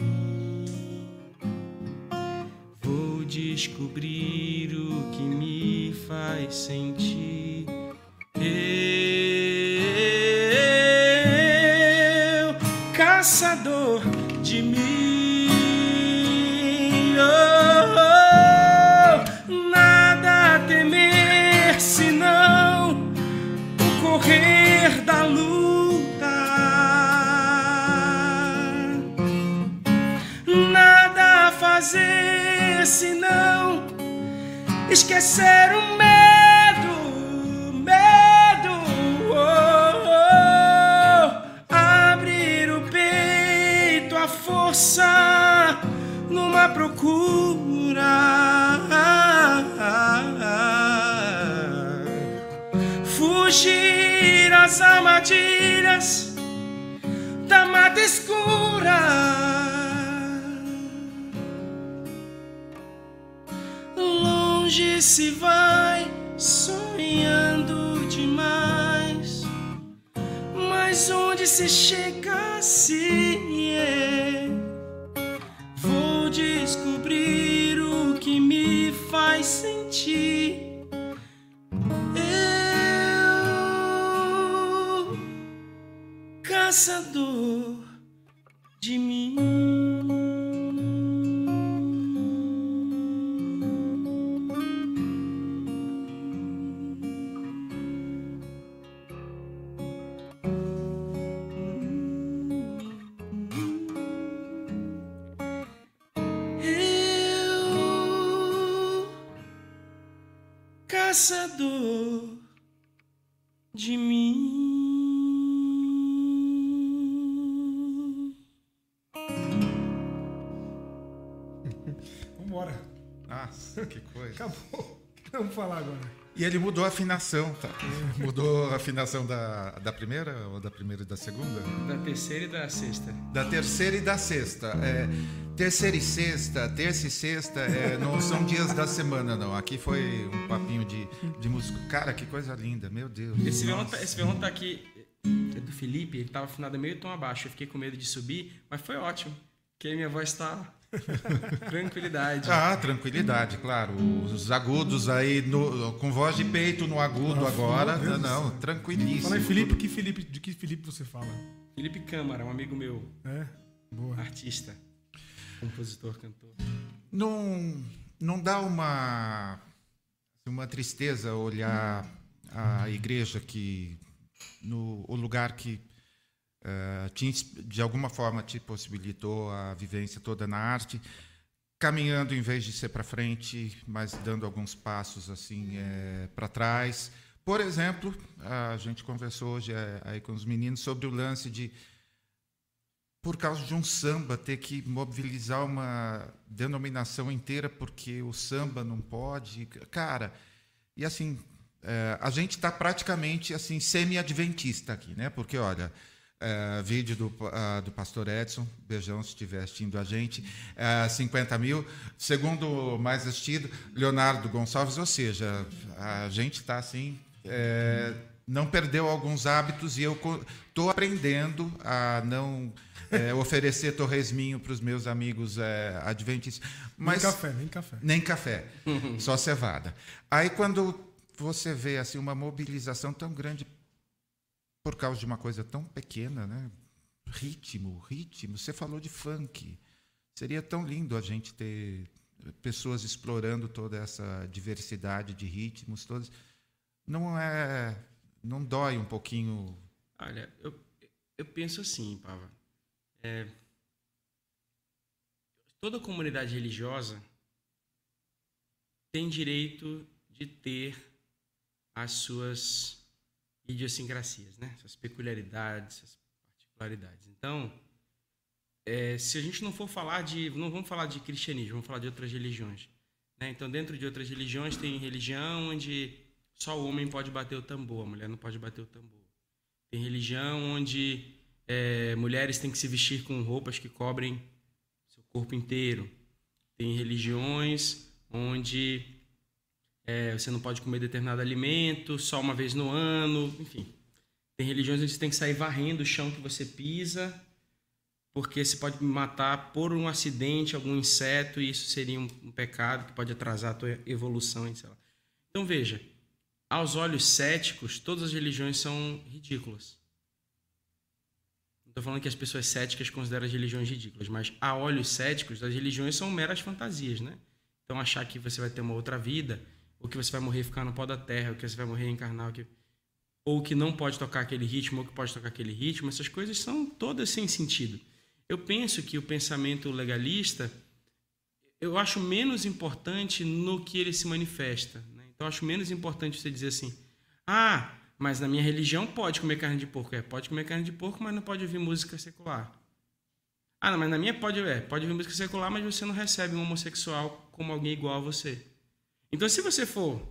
Vou descobrir o que me faz sentir. Esquecer o medo, medo. Oh, oh, abrir o peito, a força numa procura fugir às armadilhas se vai E ele mudou a afinação, tá? Mudou a afinação da, da primeira ou da primeira e da segunda? Da terceira e da sexta. Da terceira e da sexta. É, terceira e sexta, terça e sexta é, não são dias da semana, não. Aqui foi um papinho de, de músico. Cara, que coisa linda, meu Deus. Esse violão, tá, esse violão tá aqui, é do Felipe, ele tava afinado meio tom abaixo. Eu fiquei com medo de subir, mas foi ótimo. Porque minha voz tá *laughs* tranquilidade. Ah, tranquilidade, claro. Os agudos aí, no- com voz de peito no agudo Ah, agora. Não, céu. tranquilíssimo. Fala aí, Felipe, que Felipe, de que Felipe você fala? Felipe Câmara, um amigo meu, É? Boa. artista, compositor, cantor. Não, não dá uma, uma tristeza olhar a igreja que no o lugar que eh, te de alguma forma te possibilitou a vivência toda na arte, caminhando em vez de ser para frente, mas dando alguns passos assim para trás. Por exemplo, a gente conversou hoje eh, aí com os meninos sobre o lance de por causa de um samba ter que mobilizar uma denominação inteira porque o samba não pode, cara. E assim, é, a gente está praticamente assim semi-adventista aqui, né? Porque olha, é, vídeo do, ah, do Pastor Edson, beijão se estiver assistindo a gente, é, 50 mil. Segundo mais assistido, Leonardo Gonçalves, ou seja, a gente está assim. é, não perdeu alguns hábitos e eu estou aprendendo a não é, *laughs* oferecer torresminho para os meus amigos é, adventistas. Mas, Nem café, nem café. nem café, só cevada. Aí quando você vê assim uma mobilização tão grande por causa de uma coisa tão pequena, né? Ritmo, ritmo. Você falou de funk. Seria tão lindo a gente ter pessoas explorando toda essa diversidade de ritmos, todos. Não é, não dói um pouquinho. Olha, eu, eu penso assim, Pava. É, toda comunidade religiosa tem direito de ter as suas idiosincrasias, né? Suas peculiaridades, suas particularidades. Então, é, se a gente não for falar de, não vamos falar de cristianismo, vamos falar de outras religiões. Né? Então, dentro de outras religiões tem religião onde só o homem pode bater o tambor, a mulher não pode bater o tambor. Tem religião onde é, mulheres têm que se vestir com roupas que cobrem seu corpo inteiro. Tem religiões onde é, você não pode comer determinado alimento só uma vez no ano, enfim. Tem religiões onde você tem que sair varrendo o chão que você pisa porque você pode matar por um acidente algum inseto e isso seria um, um pecado que pode atrasar a tua evolução, sei lá. Então veja, aos olhos céticos, todas as religiões são ridículas. Não estou falando que as pessoas céticas consideram as religiões ridículas, mas a olhos céticos, as religiões são meras fantasias, né? Então achar que você vai ter uma outra vida, ou que você vai morrer ficar no pó da terra, ou que você vai morrer encarnar, ou que, ou que não pode tocar aquele ritmo, ou que pode tocar aquele ritmo, essas coisas são todas sem sentido. Eu penso que o pensamento legalista, eu acho menos importante no que ele se manifesta. Né? Então, eu acho menos importante você dizer assim, ah, mas na minha religião pode comer carne de porco. É, pode comer carne de porco, mas não pode ouvir música secular. Ah, não, mas na minha pode, é, pode ouvir música secular, mas você não recebe um homossexual como alguém igual a você. Então, se você for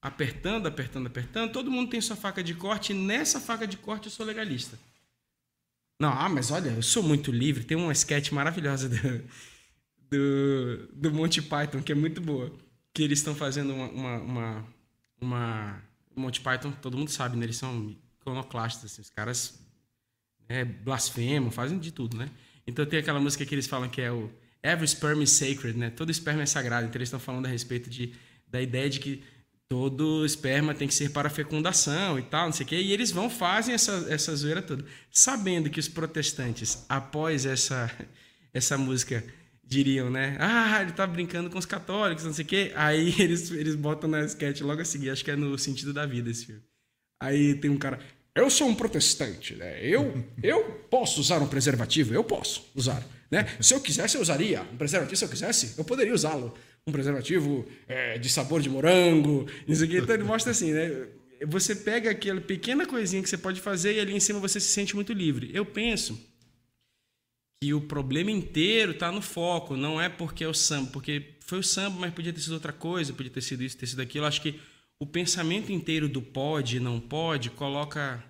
apertando, apertando, apertando, todo mundo tem sua faca de corte, e nessa faca de corte eu sou legalista. Não, ah, mas olha, eu sou muito livre. Tem uma sketch maravilhosa do, do, do Monty Python, que é muito boa. Que eles estão fazendo uma, uma, uma, uma, Monty Python, todo mundo sabe, né? Eles são iconoclastas, assim, os caras é, blasfemam, fazem de tudo, né? Então tem aquela música que eles falam que é o Every sperm is sacred, né? Todo esperma é sagrado. Então eles estão falando a respeito de, da ideia de que todo esperma tem que ser para fecundação e tal, não sei o quê. E eles vão, fazem essa, essa zoeira toda. Sabendo que os protestantes, após essa, *laughs* essa música, diriam, né? Ah, ele tá brincando com os católicos, não sei o quê. Aí *laughs* eles, eles botam na sketch logo a seguir, acho que é no sentido da vida esse filme. Aí tem um cara, eu sou um protestante, né? Eu, eu posso usar um preservativo, eu posso usar, né? Se eu quisesse, eu usaria um preservativo, se eu quisesse, eu poderia usá-lo um preservativo é, de sabor de morango, isso aqui. Então ele mostra assim, né? Você pega aquela pequena coisinha que você pode fazer e ali em cima você se sente muito livre. Eu penso que o problema inteiro está no foco, não é porque é o samba, porque foi o samba, mas podia ter sido outra coisa, podia ter sido isso, ter sido aquilo. Acho que o pensamento inteiro do pode e não pode coloca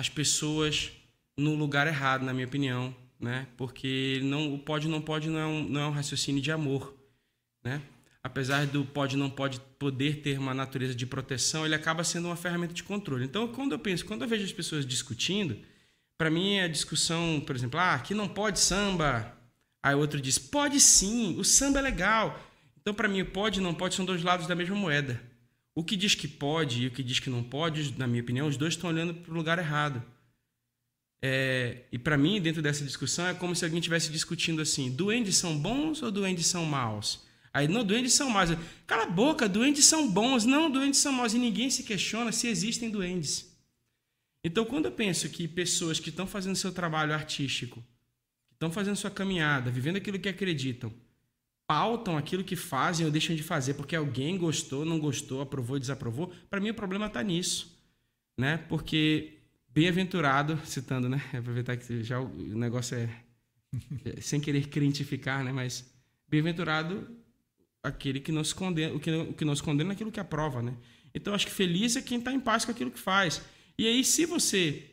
as pessoas no lugar errado, na minha opinião, né? Porque não, o pode não pode não é um, não é um raciocínio de amor né? Apesar do pode não pode poder ter uma natureza de proteção, ele acaba sendo uma ferramenta de controle. Então, quando eu penso, quando eu vejo as pessoas discutindo, para mim a discussão, por exemplo, ah, aqui não pode samba. Aí outro diz, pode sim, o samba é legal. Então, para mim, o pode e não pode são dois lados da mesma moeda. O que diz que pode e o que diz que não pode, na minha opinião, os dois estão olhando para o lugar errado. É, e para mim, dentro dessa discussão, é como se alguém estivesse discutindo assim: duendes são bons ou duendes são maus? Aí, não, duendes são maus. Cala a boca, duendes são bons. Não, duendes são maus. E ninguém se questiona se existem duendes. Então, quando eu penso que pessoas que estão fazendo seu trabalho artístico, que estão fazendo sua caminhada, vivendo aquilo que acreditam, pautam aquilo que fazem ou deixam de fazer porque alguém gostou, não gostou, aprovou, desaprovou, para mim o problema está nisso. Né? Porque bem-aventurado, citando, né? Aproveitar que já o negócio é, é sem querer crentificar, né? Mas bem-aventurado aquele que não se condena, o que, o que não se condena é aquilo que aprova, né? Então acho que feliz é quem está em paz com aquilo que faz. E aí, se você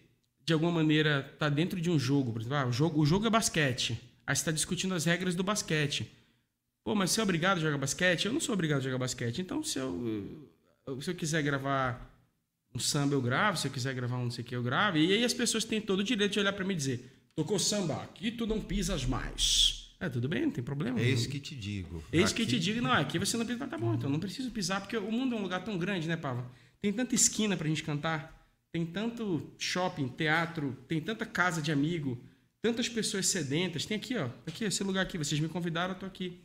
de alguma maneira está dentro de um jogo, por exemplo, ah, o jogo, o jogo é basquete, aí você está discutindo as regras do basquete. Pô, mas você é obrigado a jogar basquete? Eu não sou obrigado a jogar basquete. Então, se eu, se eu quiser gravar um samba, eu gravo. Se eu quiser gravar um não sei o que, eu gravo. E aí as pessoas têm todo o direito de olhar para mim e dizer: tocou samba, aqui tu não pisas mais. É, tudo bem, não tem problema. É isso que te digo. É isso aqui... que te digo. Não, aqui você não pisa, tá bom, então não preciso pisar, porque o mundo é um lugar tão grande, né, Pava? Tem tanta esquina pra gente cantar, tem tanto shopping, teatro, tem tanta casa de amigo, tantas pessoas sedentas. Tem aqui, ó, aqui, esse lugar aqui, vocês me convidaram, eu tô aqui.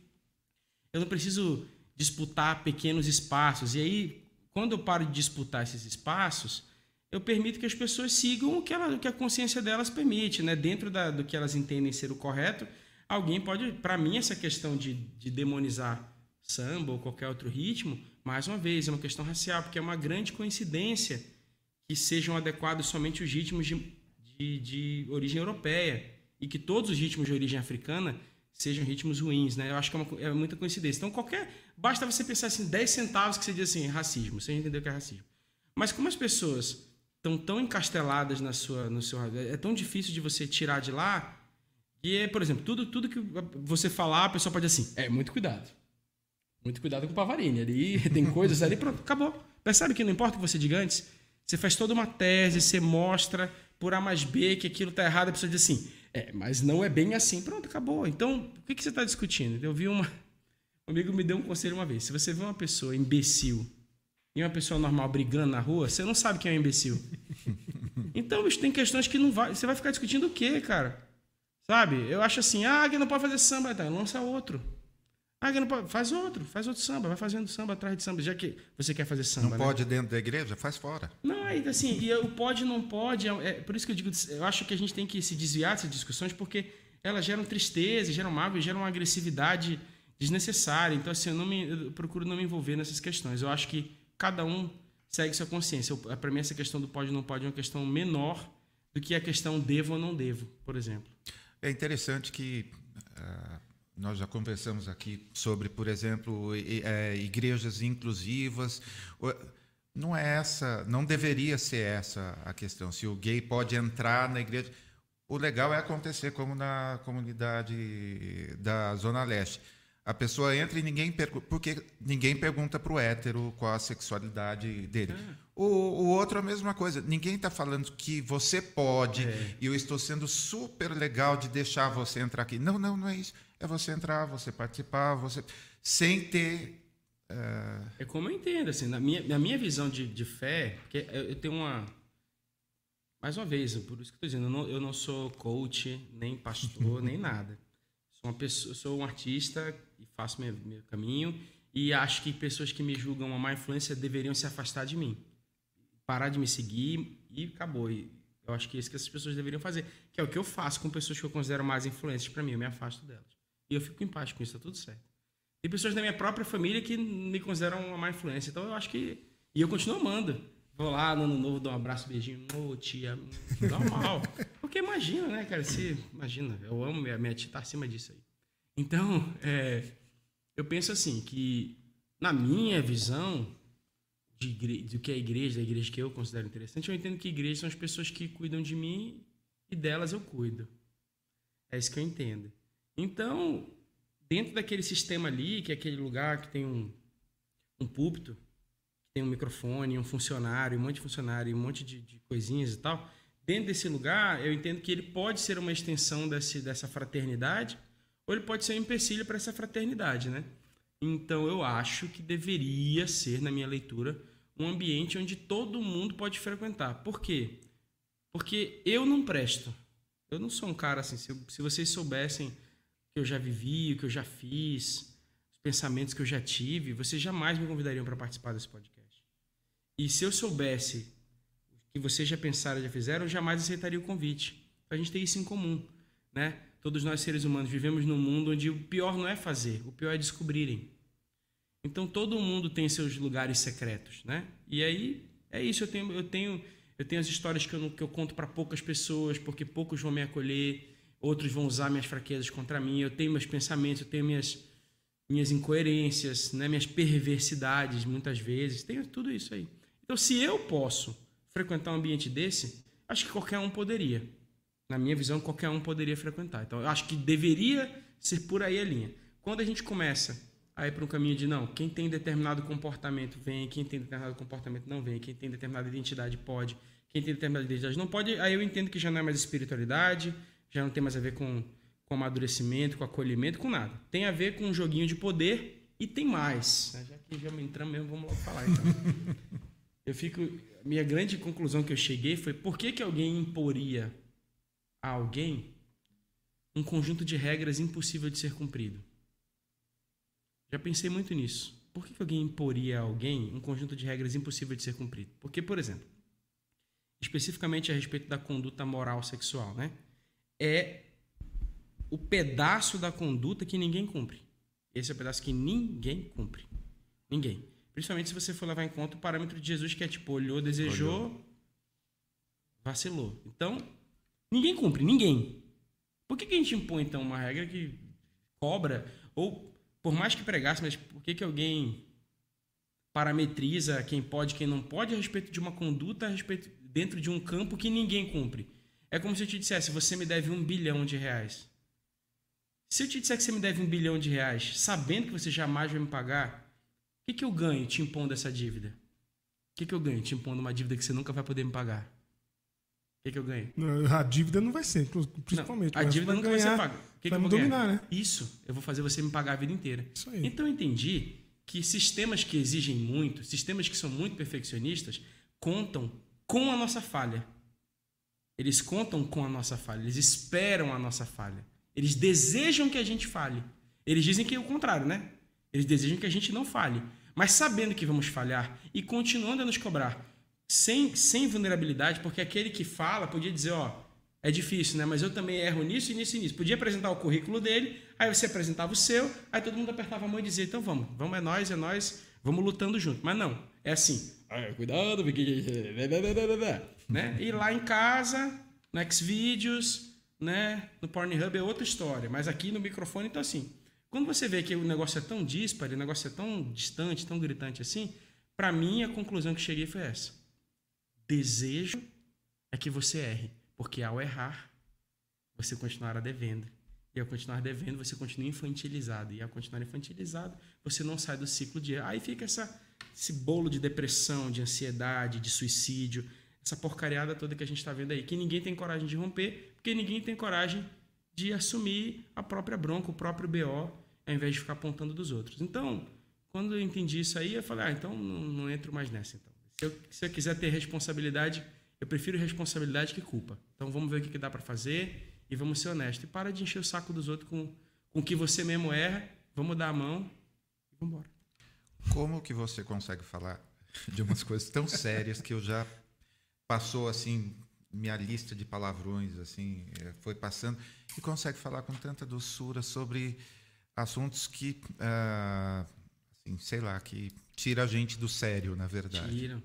Eu não preciso disputar pequenos espaços. E aí, quando eu paro de disputar esses espaços, eu permito que as pessoas sigam o que, ela, o que a consciência delas permite, né? dentro da, do que elas entendem ser o correto alguém pode. Para mim, essa questão de, de demonizar samba ou qualquer outro ritmo, mais uma vez, é uma questão racial, porque é uma grande coincidência que sejam adequados somente os ritmos de, de, de, origem europeia e que todos os ritmos de origem africana sejam ritmos ruins, né? Eu acho que é, uma, é muita coincidência. Então, qualquer... Basta você pensar assim, 10 centavos que você diz assim, racismo, você entendeu que é racismo. Mas como as pessoas estão tão encasteladas na sua, no seu... É tão difícil de você tirar de lá e é, por exemplo, tudo, tudo que você falar, a pessoa pode dizer assim, é, muito cuidado. Muito cuidado com o Pavarini. Ali *laughs* tem coisas ali, pronto, acabou. Percebe que não importa o que você diga antes? Você faz toda uma tese, você mostra por A mais B que aquilo está errado, a pessoa diz assim, É, mas não é bem assim. Pronto, acabou. Então, o que, que você está discutindo? Eu vi uma. Um amigo me deu um conselho uma vez. Se você vê uma pessoa imbecil e uma pessoa normal brigando na rua, você não sabe quem é um imbecil. *laughs* Então, bicho, tem questões que não vai. Você vai ficar discutindo o quê, cara? Sabe? Eu acho assim, ah, que não pode fazer samba, tá, lança outro. Ah, não pode, faz outro, faz outro samba, vai fazendo samba atrás de samba, já que você quer fazer samba. Não né? pode dentro da igreja? Faz fora. Não, aí assim, e o pode não pode, é, é por isso que eu digo, eu acho que a gente tem que se desviar dessas discussões, porque elas geram tristeza, geram mágoa, geram uma agressividade desnecessária. Então, assim, eu, não me, eu procuro não me envolver nessas questões. Eu acho que cada um segue sua consciência. Para mim, essa questão do pode ou não pode é uma questão menor do que a questão devo ou não devo, por exemplo. É interessante que uh, nós já conversamos aqui sobre, por exemplo, é, igrejas inclusivas. Não é essa, não deveria ser essa a questão. Se o gay pode entrar na igreja, o legal é acontecer como na comunidade da Zona Leste. A pessoa entra e ninguém pergunta, porque ninguém pergunta para o hétero qual a sexualidade dele. Ah. O, o outro é a mesma coisa. Ninguém está falando que você pode é. e eu estou sendo super legal de deixar você entrar aqui. Não, não, não é isso. É você entrar, você participar, você sem ter. Uh... É como eu entendo, assim, na minha, na minha visão de, de fé, porque eu tenho uma. Mais uma vez, por isso que eu estou dizendo, eu não, eu não sou coach, nem pastor, *laughs* nem nada. Sou, uma pessoa, sou um artista e faço meu, meu caminho e acho que pessoas que me julgam uma má influência deveriam se afastar de mim. Parar de me seguir e acabou. E eu acho que é isso que essas pessoas deveriam fazer. Que é o que eu faço com pessoas que eu considero mais influentes para mim. Eu me afasto delas. E eu fico em paz com isso, tá tudo certo. Tem pessoas da minha própria família que me consideram uma má influência. Então eu acho que. E eu continuo amando. Vou lá no ano novo, dou um abraço, beijinho. Ô, oh, tia, normal. *laughs* Porque imagina, né, cara? Se, imagina, eu amo, minha, minha tia tá acima disso aí. Então, é, eu penso assim, que na minha visão de do que é a igreja, da igreja que eu considero interessante, eu entendo que igreja são as pessoas que cuidam de mim e delas eu cuido. É isso que eu entendo. Então, dentro daquele sistema ali, que é aquele lugar que tem um, um púlpito, tem um microfone, um funcionário, um monte de funcionário, um monte de, de coisinhas e tal, dentro desse lugar, eu entendo que ele pode ser uma extensão desse, dessa fraternidade, ou ele pode ser um empecilho para essa fraternidade, né? Então, eu acho que deveria ser, na minha leitura, um ambiente onde todo mundo pode frequentar. Por quê? Porque eu não presto. Eu não sou um cara assim. Se, se vocês soubessem que eu já vivi, o que eu já fiz, os pensamentos que eu já tive, vocês jamais me convidariam para participar desse podcast. E se eu soubesse o que vocês já pensaram, já fizeram, eu jamais aceitaria o convite. A gente tem isso em comum, né? Todos nós seres humanos vivemos num mundo onde o pior não é fazer, o pior é descobrirem. Então todo mundo tem seus lugares secretos, né? E aí é isso. Eu tenho, eu tenho, eu tenho as histórias que eu, que eu conto para poucas pessoas, porque poucos vão me acolher outros vão usar minhas fraquezas contra mim, eu tenho meus pensamentos, eu tenho minhas, minhas incoerências, né? minhas perversidades, muitas vezes, tenho tudo isso aí. Então, se eu posso frequentar um ambiente desse, acho que qualquer um poderia. Na minha visão, qualquer um poderia frequentar. Então, eu acho que deveria ser por aí a linha. Quando a gente começa a ir para um caminho de não, quem tem determinado comportamento vem, quem tem determinado comportamento não vem, quem tem determinada identidade pode, quem tem determinada identidade não pode, aí eu entendo que já não é mais espiritualidade, já não tem mais a ver com, com amadurecimento, com acolhimento, com nada. Tem a ver com um joguinho de poder e tem mais. Já que já entramos mesmo, vamos logo falar então. *laughs* eu fico. Minha grande conclusão que eu cheguei foi por que, que alguém imporia a alguém um conjunto de regras impossível de ser cumprido? Já pensei muito nisso. Por que, alguém imporia a alguém um conjunto de regras impossível de ser cumprido? Porque, por exemplo, especificamente a respeito da conduta moral sexual, né? é o pedaço da conduta que ninguém cumpre. Esse é o pedaço que ninguém cumpre. Ninguém. Principalmente se você for levar em conta o parâmetro de Jesus, que é tipo, olhou, desejou, vacilou. Então, ninguém cumpre, ninguém. Por que, que a gente impõe, então, uma regra que cobra, ou por mais que pregasse, mas por que, que alguém parametriza quem pode quem não pode a respeito de uma conduta a respeito dentro de um campo que ninguém cumpre? É como se eu te dissesse, você me deve um bilhão de reais. Se eu te disser que você me deve um bilhão de reais, sabendo que você jamais vai me pagar, o que, que eu ganho te impondo essa dívida? O que, que eu ganho te impondo uma dívida que você nunca vai poder me pagar? O que, que eu ganho? A dívida não vai ser, principalmente. Não, a dívida nunca vai ser paga. O que, vai que eu vou dominar, ganhar? né? Isso, eu vou fazer você me pagar a vida inteira. Isso aí. Então eu entendi que sistemas que exigem muito, sistemas que são muito perfeccionistas, contam com a nossa falha. Eles contam com a nossa falha, eles esperam a nossa falha. Eles desejam que a gente falhe. Eles dizem que é o contrário, né? Eles desejam que a gente não falhe. Mas sabendo que vamos falhar e continuando a nos cobrar sem, sem vulnerabilidade, porque aquele que fala podia dizer, ó, é difícil, né? Mas eu também erro nisso nisso e nisso. Podia apresentar o currículo dele, aí você apresentava o seu, aí todo mundo apertava a mão e dizia, então vamos, vamos, é nós, é nós, vamos lutando junto. Mas não, é assim, ah, cuidado, porque... *laughs* né? E lá em casa, no Xvideos, né? No Pornhub é outra história, mas aqui no microfone então assim. Quando você vê que o negócio é tão disparo, o negócio é tão distante, tão gritante assim, para mim a conclusão que cheguei foi essa desejo é que você erre, porque ao errar, você continuará devendo. E ao continuar devendo, você continua infantilizado. E ao continuar infantilizado, você não sai do ciclo de. Aí fica essa, esse bolo de depressão, de ansiedade, de suicídio, essa porcariada toda que a gente está vendo aí, que ninguém tem coragem de romper, porque ninguém tem coragem de assumir a própria bronca, o próprio BO, ao invés de ficar apontando dos outros. Então, quando eu entendi isso aí, eu falei, ah, então não, não entro mais nessa. Então. Se eu, se eu quiser ter responsabilidade, eu prefiro responsabilidade que culpa. Então vamos ver o que, que dá para fazer e vamos ser honestos. E para de encher o saco dos outros com, com o que você mesmo erra. Vamos dar a mão e vamos embora. Como que você consegue falar de umas coisas tão sérias que eu já passou assim minha lista de palavrões assim eh, foi passando e consegue falar com tanta doçura sobre assuntos que uh, assim, sei lá que tira a gente do sério, na verdade. Tira.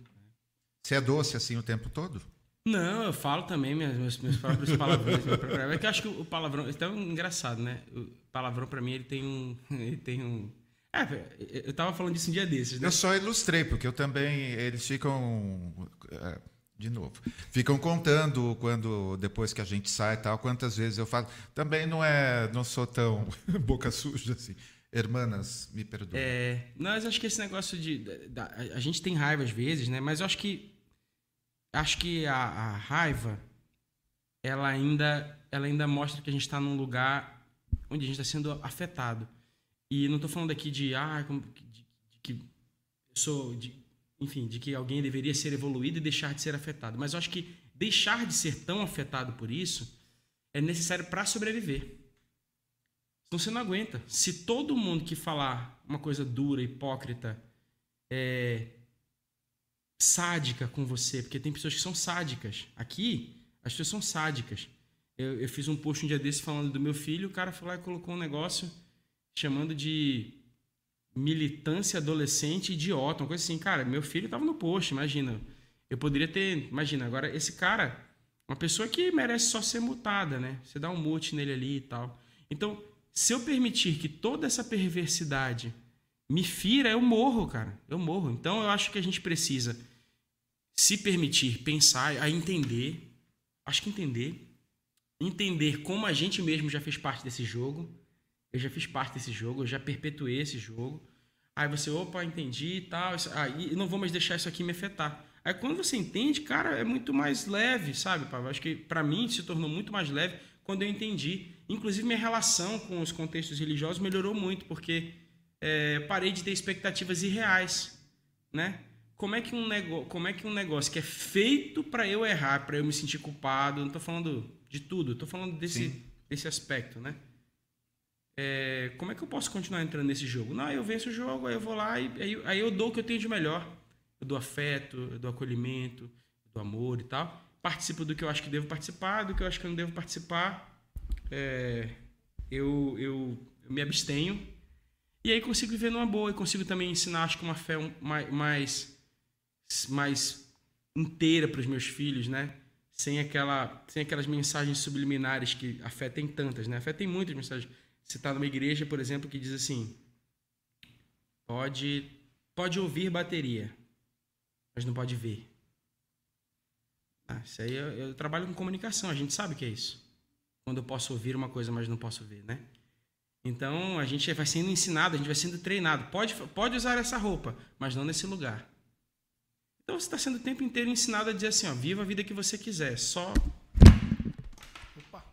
Você é doce assim o tempo todo? Não, eu falo também meus, meus próprios palavrões. é que eu acho que o palavrão é tão engraçado, né? O palavrão para mim ele tem um, *laughs* ele tem um. É, eu tava falando disso um dia desses. Né? Eu só ilustrei porque eu também eles ficam é, de novo, ficam contando quando depois que a gente sai e tal, quantas vezes eu falo. Também não é, não sou tão *laughs* boca suja assim. Hermanas, me perdoem. É, mas acho que esse negócio de. Da, a gente tem raiva às vezes, né? Mas eu acho que. Acho que a, a raiva, ela ainda, ela ainda mostra que a gente está num lugar onde a gente está sendo afetado. E não estou falando aqui de. Ah, de, de, de que sou. De, enfim, de que alguém deveria ser evoluído e deixar de ser afetado. Mas eu acho que deixar de ser tão afetado por isso é necessário para sobreviver. Então você não aguenta. Se todo mundo que falar uma coisa dura, hipócrita, é, sádica com você, porque tem pessoas que são sádicas. Aqui, as pessoas são sádicas. Eu, eu fiz um post um dia desse falando do meu filho, o cara foi lá e colocou um negócio chamando de militância adolescente idiota, uma coisa assim. Cara, meu filho estava no post, imagina. Eu poderia ter. Imagina, agora esse cara, uma pessoa que merece só ser mutada, né? Você dá um mute nele ali e tal. Então, se eu permitir que toda essa perversidade me fira, eu morro, cara. Eu morro. Então eu acho que a gente precisa se permitir pensar, a entender, acho que entender, entender como a gente mesmo já fez parte desse jogo. Eu já fiz parte desse jogo, eu já perpetuei esse jogo. Aí você, opa, entendi e tal. Aí não vou mais deixar isso aqui me afetar. Aí quando você entende, cara, é muito mais leve, sabe, Pablo? Acho que para mim se tornou muito mais leve quando eu entendi. Inclusive, minha relação com os contextos religiosos melhorou muito, porque é, parei de ter expectativas irreais. Né? Como, é que um negócio, como é que um negócio que é feito para eu errar, para eu me sentir culpado, não estou falando de tudo, estou falando desse, desse aspecto, né? É, como é que eu posso continuar entrando nesse jogo? Não, eu venço o jogo, aí eu vou lá e aí, aí eu dou o que eu tenho de melhor. Eu dou afeto, eu dou acolhimento, eu dou amor e tal participo do que eu acho que devo participar, do que eu acho que eu não devo participar, é, eu, eu, eu, me abstenho. E aí consigo viver numa boa e consigo também ensinar, acho que uma fé mais, mais inteira para os meus filhos, né? Sem, aquela, sem aquelas mensagens subliminares que a fé tem tantas, né? A fé tem muitas mensagens. Você está numa igreja, por exemplo, que diz assim: pode, pode ouvir bateria, mas não pode ver. Ah, isso aí eu, eu, trabalho com comunicação, a gente sabe o que é isso. Quando eu posso ouvir uma coisa, mas não posso ver, né? Então a gente vai sendo ensinado, a gente vai sendo treinado. Pode, pode usar essa roupa, mas não nesse lugar. Então você está sendo o tempo inteiro ensinado a dizer assim, ó, viva a vida que você quiser, só. Opa.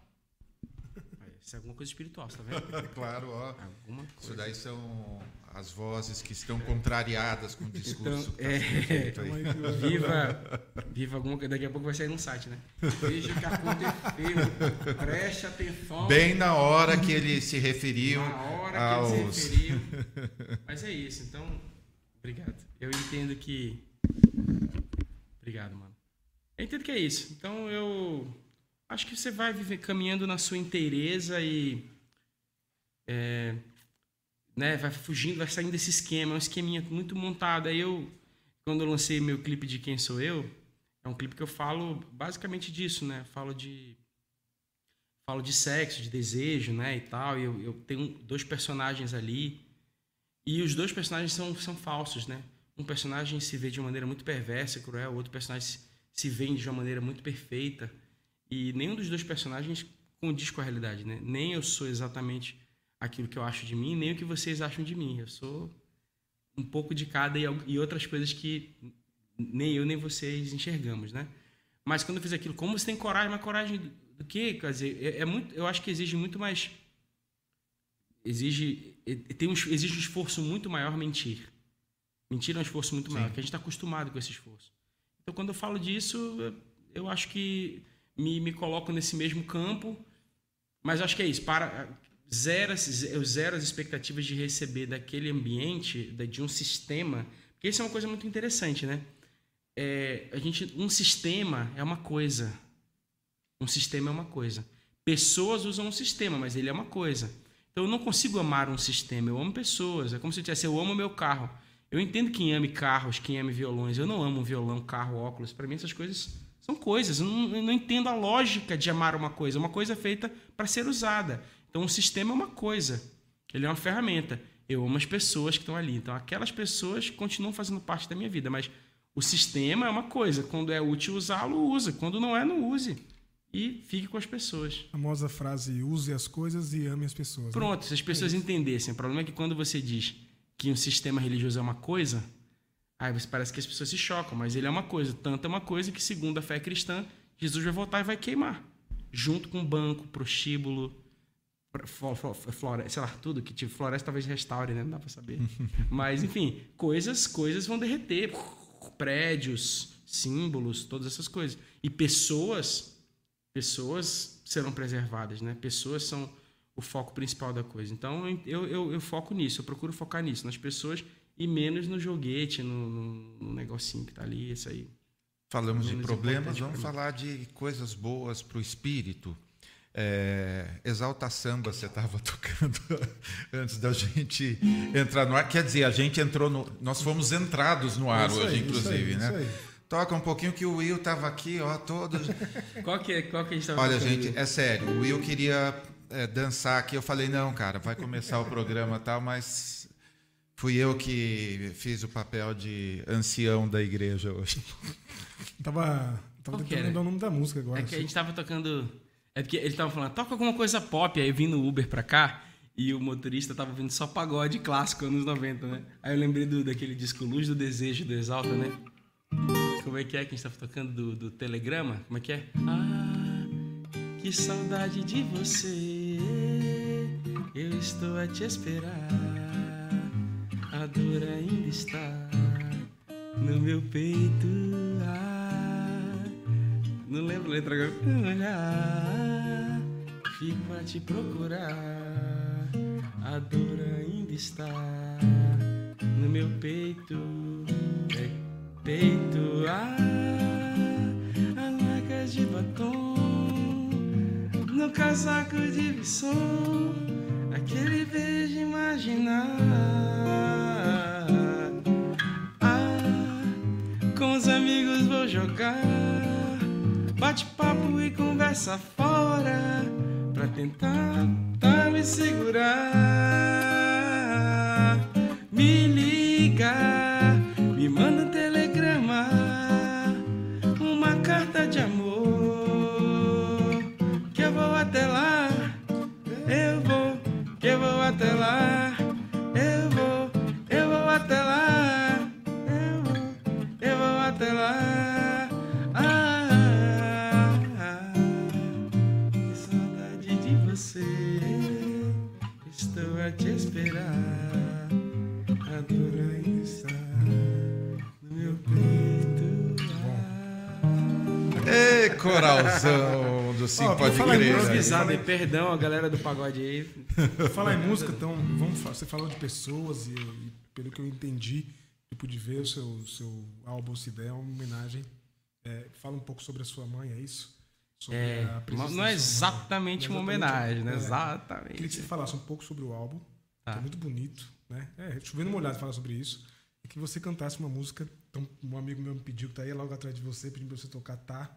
Isso é alguma coisa espiritual, tá vendo? *laughs* claro, ó. Alguma Isso coisa. daí são as vozes que estão contrariadas com o discurso. Então, que tá é, sendo feito aí. Tamo aí que- Viva, viva alguma coisa. Daqui a pouco vai sair no site, né? Veja o que aconteceu. Preste atenção. Bem na hora que ele se referiu na hora que aos. ele se referiu. Mas é isso, então. Obrigado. Eu entendo que. Obrigado, mano. Eu entendo que é isso. Então eu acho que você vai viver caminhando na sua inteireza e. é, né, vai fugindo, vai saindo desse esquema, é um esqueminha muito montado. Aí eu, quando eu lancei meu clipe de Quem Sou Eu, é um clipe que eu falo basicamente disso, né? Falo de falo de sexo, de desejo, né, e tal. E eu, eu tenho dois personagens ali e os dois personagens são, são falsos, né? Um personagem se vê de uma maneira muito perversa, cruel, o outro personagem se- vê de uma maneira muito perfeita. E nenhum dos dois personagens condiz com a realidade, né? Nem eu sou exatamente aquilo que eu acho de mim, nem o que vocês acham de mim. Eu sou um pouco de cada e, outras coisas que nem eu nem vocês enxergamos, né? Mas quando eu fiz aquilo, como você tem coragem, mas coragem do, quê? Quer dizer, é, é muito, eu acho que exige muito mais exige tem um, exige um esforço muito maior mentir. Mentir é um esforço muito maior, Sim. porque a gente está acostumado com esse esforço. Então, quando eu falo disso, eu- eu acho que me, me coloco nesse mesmo campo, mas acho que é isso. Para zero, eu zero as expectativas de receber daquele ambiente, de um sistema, porque isso é uma coisa muito interessante, né? É, a gente, um sistema é uma coisa. Um sistema é uma coisa. Pessoas usam um sistema, mas ele é uma coisa. Então eu não consigo amar um sistema, eu amo pessoas. É como se eu dissesse, eu amo meu carro. Eu entendo quem ame carros, quem ame violões. Eu não amo violão, carro, óculos. Para mim essas coisas são coisas. Eu não, eu não entendo a lógica de amar uma coisa. Uma coisa é feita para ser usada. Então um sistema é uma coisa. Ele é uma ferramenta. Eu amo as pessoas que estão ali. Então aquelas pessoas continuam fazendo parte da minha vida, mas o sistema é uma coisa. Quando é útil usá-lo, usa. Quando não é, não use. E fique com as pessoas. A famosa frase use as coisas e ame as pessoas. né? Pronto, se as pessoas entendessem. O problema é que quando você diz que um sistema religioso é uma coisa, aí você parece que as pessoas se chocam, mas ele é uma coisa. Tanto é uma coisa que, segundo a fé cristã, Jesus vai voltar e vai queimar. Junto com banco, prostíbulo, floresta, sei lá, tudo que tipo, floresta talvez restaure, né? Não dá pra saber. *laughs* Mas, enfim, coisas, coisas vão derreter. Prédios, símbolos, todas essas coisas. E pessoas pessoas serão preservadas, né? Pessoas são o foco principal da coisa. Então eu, eu, eu foco nisso, eu procuro focar nisso, nas pessoas e menos no joguete, no, no, no negocinho que tá ali, isso aí. Falamos de problemas, vamos falar de coisas boas para o espírito. É, Exalta Samba, você estava *laughs* tocando antes da gente entrar no ar. Quer dizer, a gente entrou no. Nós fomos entrados no ar Isso hoje, aí, isso inclusive, aí, né? isso aí. Toca um pouquinho que o Will estava aqui, ó, todo. Qual que é, qual que a gente tava Olha, tocando? gente, é sério, o Will queria é, dançar aqui. Eu falei, não, cara, vai começar o programa e tal, mas fui eu que fiz o papel de ancião da igreja hoje. Tava, tava tentando lembrar o nome da música agora. É que a gente tava tocando. É porque ele tava falando, toca alguma coisa pop, aí eu vim no Uber pra cá e o motorista tava vindo só pagode clássico anos 90, né? Aí eu lembrei do, daquele disco Luz do Desejo do Exalta, né? Como é que é que a gente tava tocando do, do Telegrama? Como é que é? Ah, que saudade de você, eu estou a te esperar. A dor ainda está no meu peito. Ah, não lembro a letra agora. Olhar, fico a te procurar. A dor ainda está no meu peito. É, peito. Ah, as marcas de batom no casaco de visão. Aquele beijo imaginar. Ah, com os amigos vou jogar Bate-papo e conversa fora Pra tentar tá me segurar. Me coralzão do Sim Ó, Pode aí, Crer. improvisado. aí. Improvisado, e perdão a galera do pagode aí. Falar em música, então, vamos, você falou de pessoas e, e pelo que eu entendi, eu pude ver o seu, seu álbum Se Der, é uma homenagem. É, fala um pouco sobre a sua mãe, é isso? Sobre É, a presença não é exatamente uma homenagem, né? é. Exatamente. Queria que você falasse um pouco sobre o álbum, Tá. que é muito bonito, né? É, chovendo molhado falar sobre isso. E que você cantasse uma música. Então, um amigo meu me pediu, que tá aí logo atrás de você, pediu pra você tocar Tá.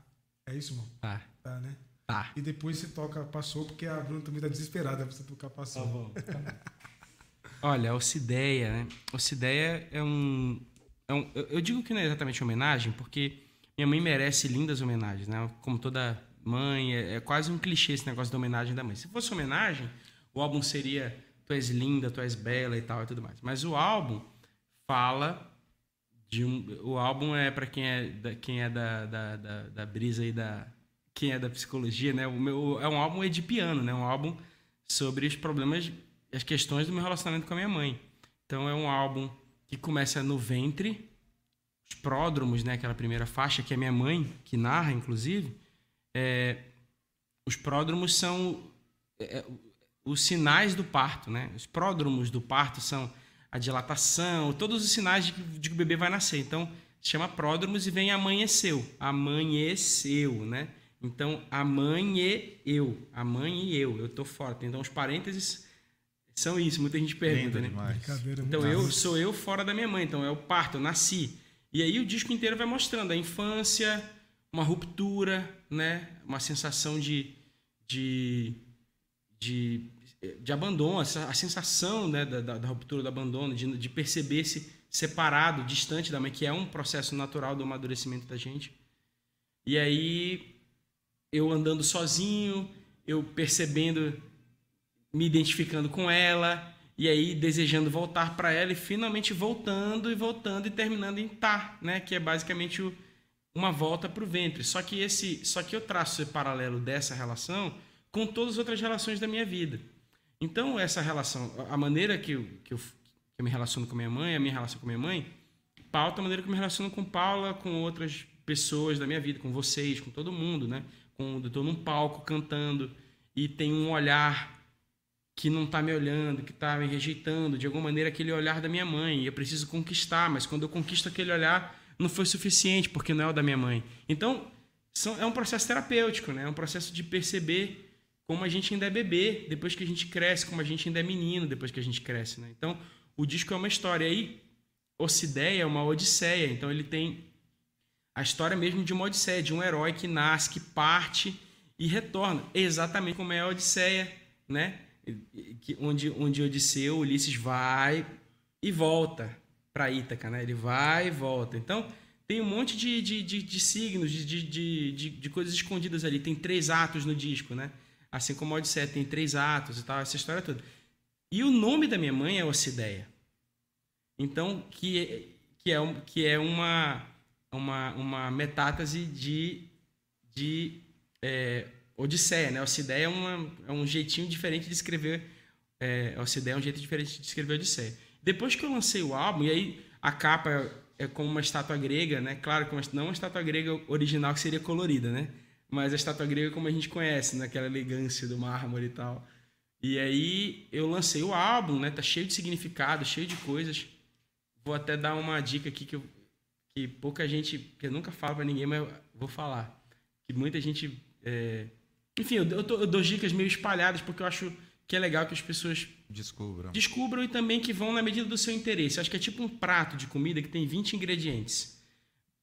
É isso, irmão? Tá, Tá, né? tá. E depois você toca Passou, porque a Bruna também tá desesperada pra você tocar Passou. *laughs* Olha, Ocideia, né? Ocideia é um, é um. eu- Eu digo que não é exatamente homenagem, porque minha mãe merece lindas homenagens, né? Como toda mãe, é, é quase um clichê esse negócio da homenagem da mãe. Se fosse homenagem, o álbum seria Tu és linda, tu és bela e tal e tudo mais. Mas o álbum fala de um. O álbum é para quem é da, quem é da, da, da, da brisa e da. Quem é da psicologia, né? O meu, é um álbum edipiano, né? Um álbum sobre os problemas, as questões do meu relacionamento com a minha mãe. Então é um álbum que começa no ventre, os pródromos, né? Aquela primeira faixa que é minha mãe que narra, inclusive. É, os pródromos são é, é, os sinais do parto, né? Os pródromos do parto são a dilatação, todos os sinais de que, de que o bebê vai nascer. Então, se chama pródromos e vem amanheceu. Amanheceu, né? Então, a mãe e eu. A mãe e eu. Eu tô fora. Então, os parênteses são isso. Muita gente pergunta, né? demais. Então eu sou eu fora da minha mãe, então é o parto, eu nasci. E aí o disco inteiro vai mostrando a infância, uma ruptura, né? Uma sensação de de, de, de abandono, a sensação né, da, da, da ruptura, do abandono, de, de perceber-se separado, distante da mãe, que é um processo natural do amadurecimento da gente. E aí eu andando sozinho, eu percebendo me identificando com ela e aí desejando voltar para ela e finalmente voltando e voltando e terminando em tá, né, que é basicamente o, uma volta para o ventre. Só que esse, só que eu traço esse paralelo dessa relação com todas as outras relações da minha vida. Então essa relação, a maneira que eu, que eu, que eu me relaciono com minha mãe, a minha relação com minha mãe, pauta a maneira que eu me relaciono com Paula, com outras pessoas da minha vida, com vocês, com todo mundo, né? Com, eu estou num palco cantando e tem um olhar que não está me olhando, que está me rejeitando, de alguma maneira aquele olhar da minha mãe. E eu preciso conquistar, mas quando eu conquisto aquele olhar, não foi suficiente, porque não é o da minha mãe. Então, são, é um processo terapêutico, né? É um processo de perceber como a gente ainda é bebê depois que a gente cresce, como a gente ainda é menino depois que a gente cresce, né? Então, o disco é uma história. E aí, Ocideia é uma odisseia. Então, ele tem a história mesmo de uma odisseia, de um herói que nasce, que parte e retorna. Exatamente como é a odisseia, né? Que, onde, onde Odisseu, Ulisses vai e volta para Ítaca, né? Ele vai e volta. Então, tem um monte de, de, de, de signos, de, de, de, de, de coisas escondidas ali. Tem três atos no disco, né? Assim como a Odisseia tem três atos e tal, essa história toda. E o nome da minha mãe é Ocideia. Então, que, que é, que é uma, uma, uma metástase de, de é, Odisseia, né? Ocideia é, uma, é um jeitinho diferente de escrever. É, Ocideia é um jeito diferente de escrever Odisseia. Depois que eu lancei o álbum, e aí a capa é, é como uma estátua grega, né? Claro que não uma estátua grega original que seria colorida, né? Mas a estátua grega como a gente conhece, naquela elegância do mármore e tal. E aí eu lancei o álbum, né? Tá cheio de significado, cheio de coisas. Vou até dar uma dica aqui que, eu, que pouca gente, que eu nunca falo pra ninguém, mas eu vou falar. Que muita gente. é, Enfim, eu, eu, tô- eu dou dicas meio espalhadas porque eu acho que é legal que as pessoas Descubram. descubram e também que vão na medida do seu interesse. Acho que é tipo um prato de comida que tem 20 ingredientes.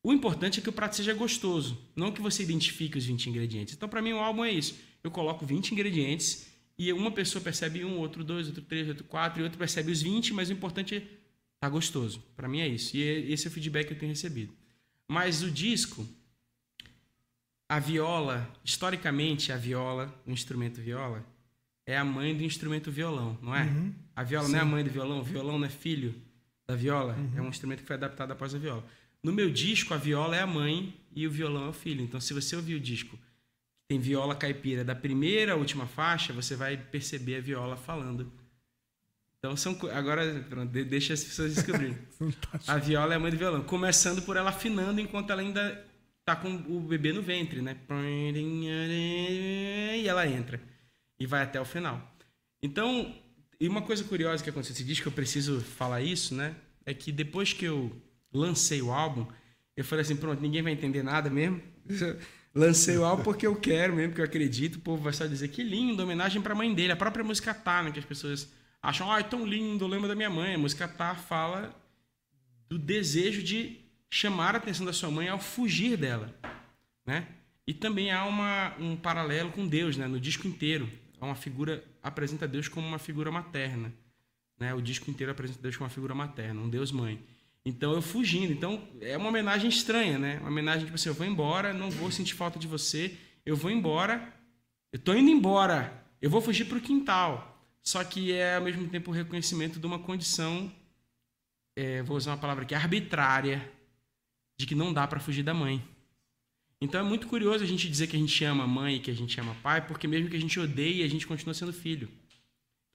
O importante é que o prato seja gostoso, não que você identifique os 20 ingredientes. Então, para mim, o álbum é isso. Eu coloco 20 ingredientes e uma pessoa percebe um, outro dois, outro três, outro quatro, e outro percebe os 20, mas o importante é tá gostoso. Para mim é isso. E é- esse é o feedback que eu tenho recebido. Mas o disco, a viola, historicamente, a viola, o instrumento viola, é a mãe do instrumento violão, não é? Uhum. A viola não é a mãe do violão, o violão não é filho da viola, é um instrumento que foi adaptado após a viola. No meu disco, a viola é a mãe e o violão é o filho. Então, se você ouvir o disco tem viola caipira da primeira à última faixa, você vai perceber a viola falando. Então são agora pronto, deixa as pessoas descobrirem. *laughs* a viola é a mãe do violão, começando por ela afinando enquanto ela ainda tá com o bebê no ventre, né? E ela entra e vai até o final. Então, e uma coisa curiosa que aconteceu, diz que eu preciso falar isso, né? É que depois que eu lancei o álbum, eu falei assim, pronto, ninguém vai entender nada mesmo. *laughs* Lancei o álbum porque eu quero mesmo, porque eu acredito. O povo vai só dizer que lindo, homenagem para a mãe dele. A própria música Tá, né, que as pessoas acham, ah, é tão lindo, eu lembro da minha mãe. A música Tá fala do desejo de chamar a atenção da sua mãe ao fugir dela, né? E também há uma, um paralelo com Deus, né? No disco inteiro, há uma figura apresenta Deus como uma figura materna, né? O disco inteiro apresenta Deus como uma figura materna, um Deus mãe. Então eu fugindo. Então é uma homenagem estranha, né? Uma homenagem tipo assim, eu vou embora, não vou sentir falta de você, eu vou embora, eu tô indo embora, eu vou fugir para o quintal. Só que é ao mesmo tempo o reconhecimento de uma condição, é, vou usar uma palavra aqui, arbitrária, de que não dá para fugir da mãe. Então é muito curioso a gente dizer que a gente ama mãe e que a gente ama pai, porque mesmo que a gente odeie, a gente continua sendo filho.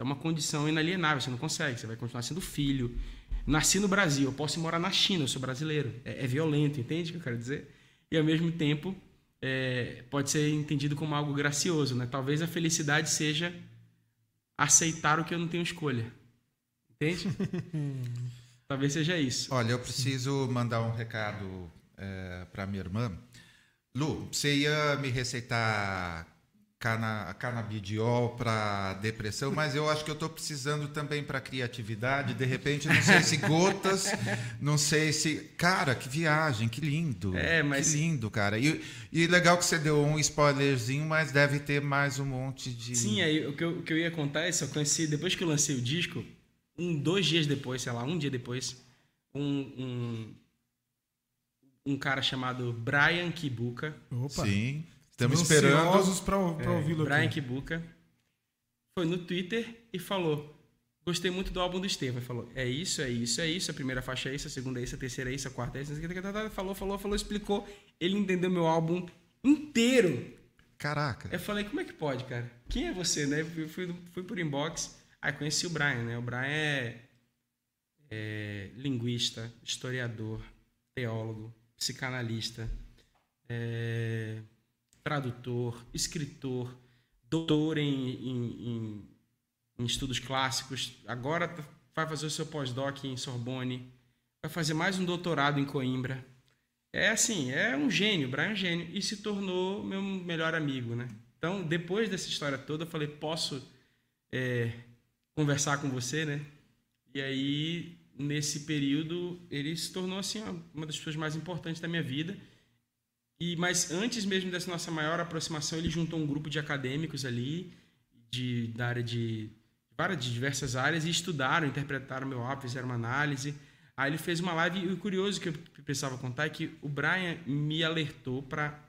É uma condição inalienável, você não consegue, você vai continuar sendo filho, nasci no Brasil, eu posso morar na China, eu sou brasileiro. É, é violento, entende o que eu quero dizer? E ao mesmo tempo é, pode ser entendido como algo gracioso, né? Talvez a felicidade seja aceitar o que eu não tenho escolha. Entende? *laughs* Talvez seja isso. Olha, eu preciso mandar um recado é, para minha irmã. Lu, você ia me receitar cana, canabidiol para depressão, mas eu acho que eu estou precisando também para criatividade. De repente, não sei se gotas, não sei se. Cara, que viagem, que lindo. É, mas. Que lindo, cara. E, e legal que você deu um spoilerzinho, mas deve ter mais um monte de. Sim, aí o que eu, o que eu ia contar é isso. Eu conheci, depois que eu lancei o disco, um, dois dias depois, sei lá, um dia depois, um, um, um cara chamado Brian Kibuka. Opa. Sim. Estamos esperando. para é, ouvi-lo Brian aqui. Kibuka foi no Twitter e falou: Gostei muito do álbum do Estevam. Falou: É isso, é isso, é isso. A primeira faixa é isso, a segunda é isso, a terceira é isso, a quarta é isso. Falou, falou, falou, explicou. Ele entendeu meu álbum inteiro. Caraca. Eu falei: Como é que pode, cara? Quem é você, né? Fui, fui, fui por inbox. Aí conheci o Brian, né? O Brian é, é linguista, historiador, teólogo, psicanalista. É, tradutor, escritor, doutor em, em, em, em estudos clássicos, agora tá, vai fazer o seu pós-doc em Sorbonne, vai fazer mais um doutorado em Coimbra. É assim, é um gênio, Brian é um gênio, e se tornou meu melhor amigo, né? Então, depois dessa história toda, eu falei, posso é, conversar com você, né? E aí, nesse período, ele se tornou, assim, uma das pessoas mais importantes da minha vida. E mas antes mesmo dessa nossa maior aproximação, ele juntou um grupo de acadêmicos ali de da área de várias de diversas áreas e estudaram, interpretaram meu álbum, fizeram uma análise. Aí ele fez uma live e o curioso que eu precisava contar é que o Brian me alertou para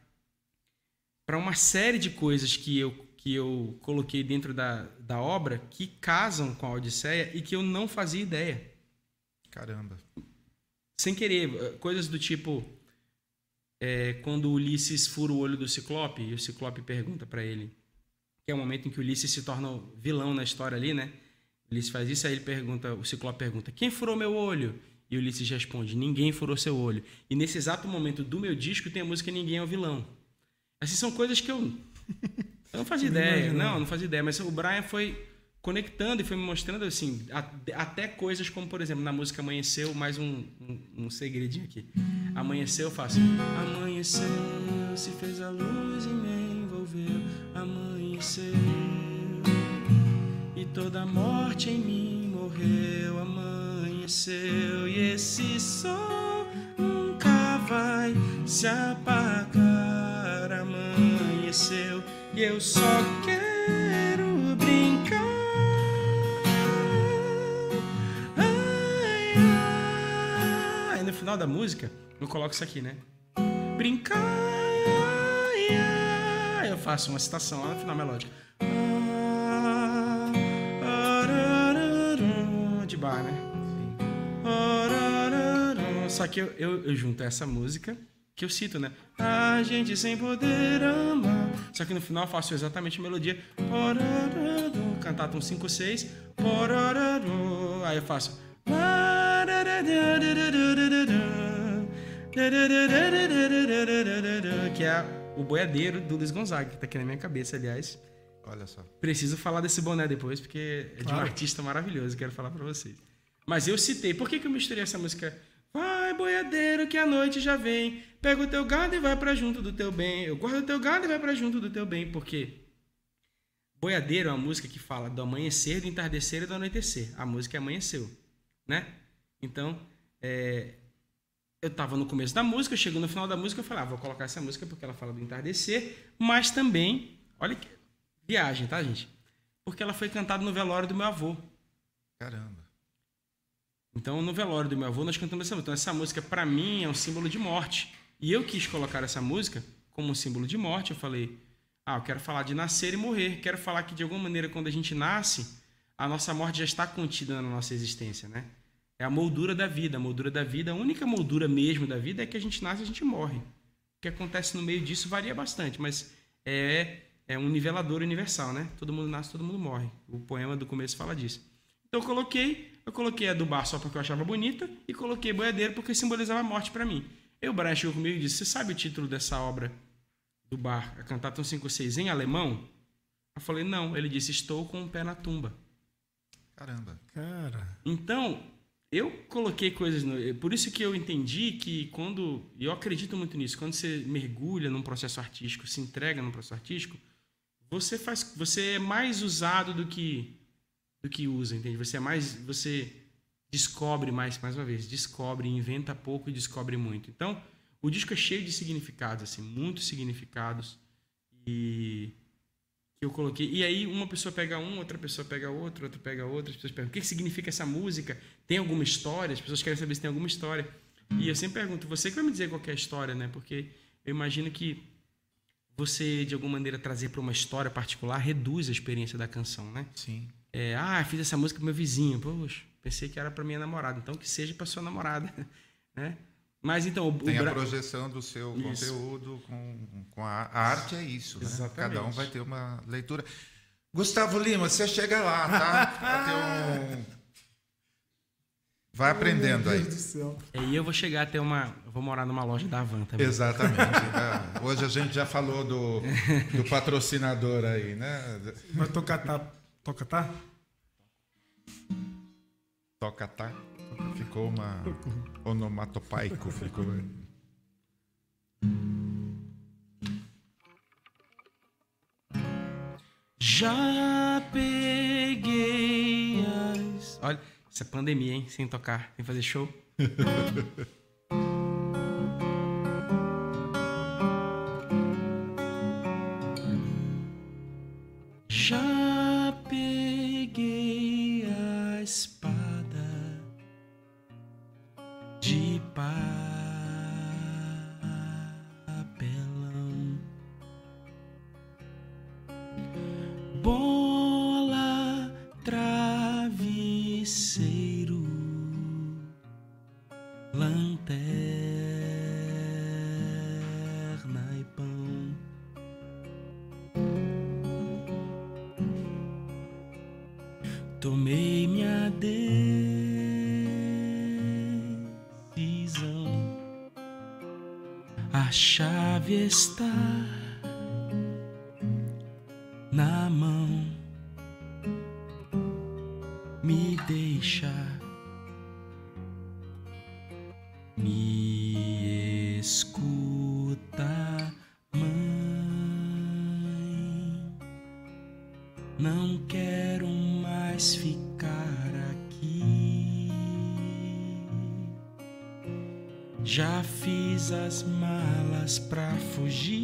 para uma série de coisas que eu que eu coloquei dentro da, da obra que casam com a Odisseia e que eu não fazia ideia. Caramba. Sem querer, coisas do tipo é, quando Ulisses fura o olho do Ciclope e o Ciclope pergunta para ele, que é o momento em que Ulisses se torna vilão na história ali, né? Ulisses faz isso, aí ele pergunta, o Ciclope pergunta: "Quem furou meu olho?" E Ulisses responde: "Ninguém furou seu olho". E nesse exato momento do meu disco tem a música Ninguém é o vilão. Essas são coisas que eu eu não fazia ideia, não, não fazia ideia, mas o Brian foi conectando e foi me mostrando assim, até coisas como, por exemplo, na música Amanheceu, mais um, um, um segredinho aqui. Amanheceu, eu faço. Amanheceu, se fez a luz e me envolveu. Amanheceu, e toda a morte em mim morreu. Amanheceu, e esse sol nunca vai se apagar. Amanheceu, e eu só quero brincar. Final da música, eu coloco isso aqui, né? Brincar. Eu faço uma citação lá no final melódica. De bar, né? Só que eu, eu, eu junto essa música que eu cito, né? A gente sem poder amar. Só que no final eu faço exatamente a melodia. Cantata um 5, 6. Porororo. Aí eu faço. Que é o boiadeiro do Luiz Gonzaga, que tá aqui na minha cabeça, aliás. Olha só. Preciso falar desse boné depois, porque é de um Claro. artista maravilhoso, quero falar pra vocês. Mas eu citei, por que, que eu misturei essa música? Vai, boiadeiro, que a noite já vem. Pega o teu gado e vai pra junto do teu bem. Eu guardo o teu gado e vai pra junto do teu bem. Por quê? Boiadeiro é uma música que fala do amanhecer, do entardecer e do anoitecer. A música amanheceu, né? Então, é, eu tava no começo da música, chegou no final da música, eu falei, ah, vou colocar essa música porque ela fala do entardecer, mas também, olha que viagem, tá, gente? Porque ela foi cantada no velório do meu avô. Caramba. Então, no velório do meu avô, nós cantamos essa música. Então, essa música, para mim, é um símbolo de morte. E eu quis colocar essa música como um símbolo de morte. Eu falei, ah, eu quero falar de nascer e morrer. Quero falar que, de alguma maneira, quando a gente nasce, a nossa morte já está contida na nossa existência, né? É a moldura da vida. A moldura da vida, a única moldura mesmo da vida é que a gente nasce e a gente morre. O que acontece no meio disso varia bastante, mas é, é um nivelador universal, né? Todo mundo nasce, todo mundo morre. O poema do começo fala disso. Então eu coloquei, eu coloquei a do bar só porque eu achava bonita e coloquei boiadeiro porque simbolizava a morte para mim. Aí o Brian chegou comigo e disse: Você sabe o título dessa obra do bar, a Cantatum 56, em alemão? Eu falei: Não. Ele disse: Estou com o pé na tumba. Caramba. Cara, Então, eu coloquei coisas. No, por isso que eu entendi que quando. E eu acredito muito nisso. Quando você mergulha num processo artístico, se entrega num processo artístico, você faz. Você é mais usado do que do que usa, entende? Você é mais. Você descobre mais, mais uma vez, descobre, inventa pouco e descobre muito. Então, o disco é cheio de significados, assim, muitos significados. E eu coloquei. E aí uma pessoa pega um, outra pessoa pega outro, outra pega outro, as pessoas perguntam o que que significa essa música? Tem alguma história? As pessoas querem saber se tem alguma história. E eu sempre pergunto, você que vai me dizer qual que é a história, né? Porque eu imagino que você, de alguma maneira, trazer para uma história particular reduz a experiência da canção, né? Sim. É, ah, fiz essa música pro meu vizinho. Poxa, pensei que era para minha namorada. Então que seja para sua namorada, *laughs* né? Mas então, o, Tem o a Bra- projeção do seu Isso. conteúdo com, com a, a arte, é isso. Né? Cada um vai ter uma leitura. Gustavo Lima, você chega lá, tá? *laughs* Vai ter um. Vai aprendendo meu aí. Deus do céu. E eu vou chegar até uma. eu Vou morar numa loja da Havan também. Exatamente. né? *laughs* Hoje a gente já falou do, do patrocinador aí, né? Vai tocar tá? Toca tá? Toca tá. Ficou uma onomatopaico. Ficou. Já peguei as. Olha, essa é pandemia, hein? Sem tocar, sem fazer show. *laughs* as malas pra fugir.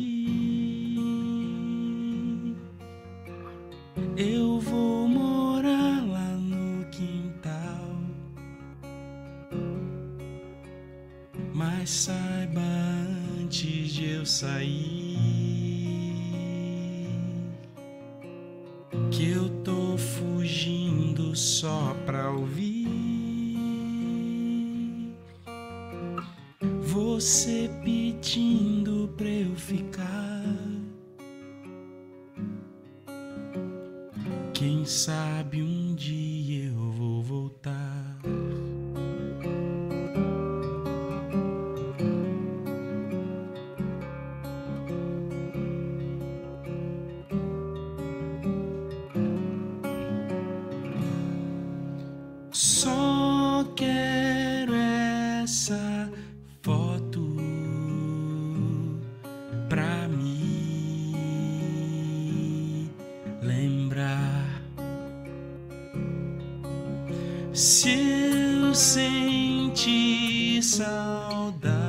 Saudade,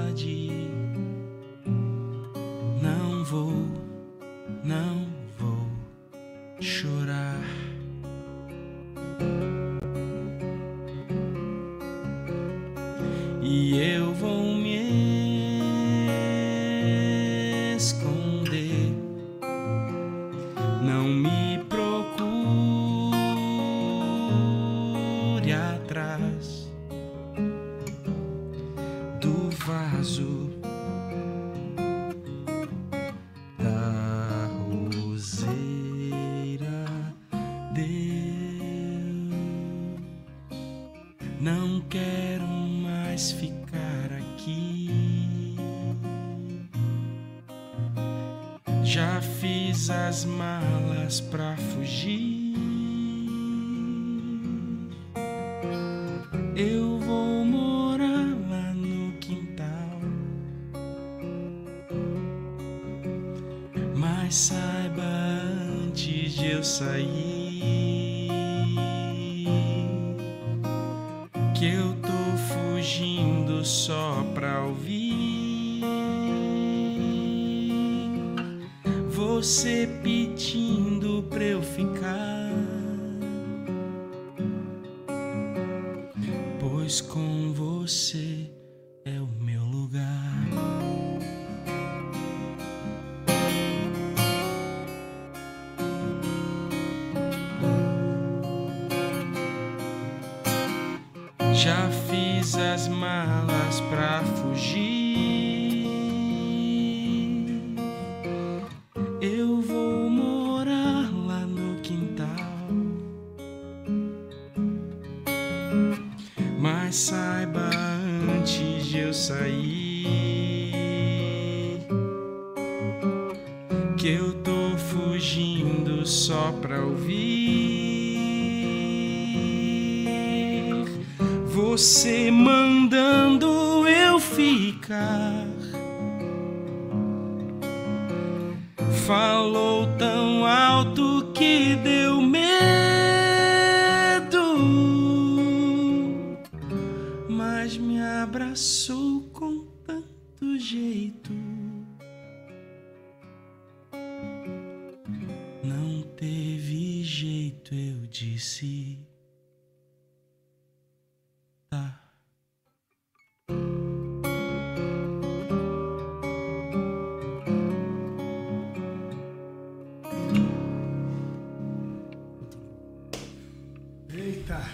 Eita!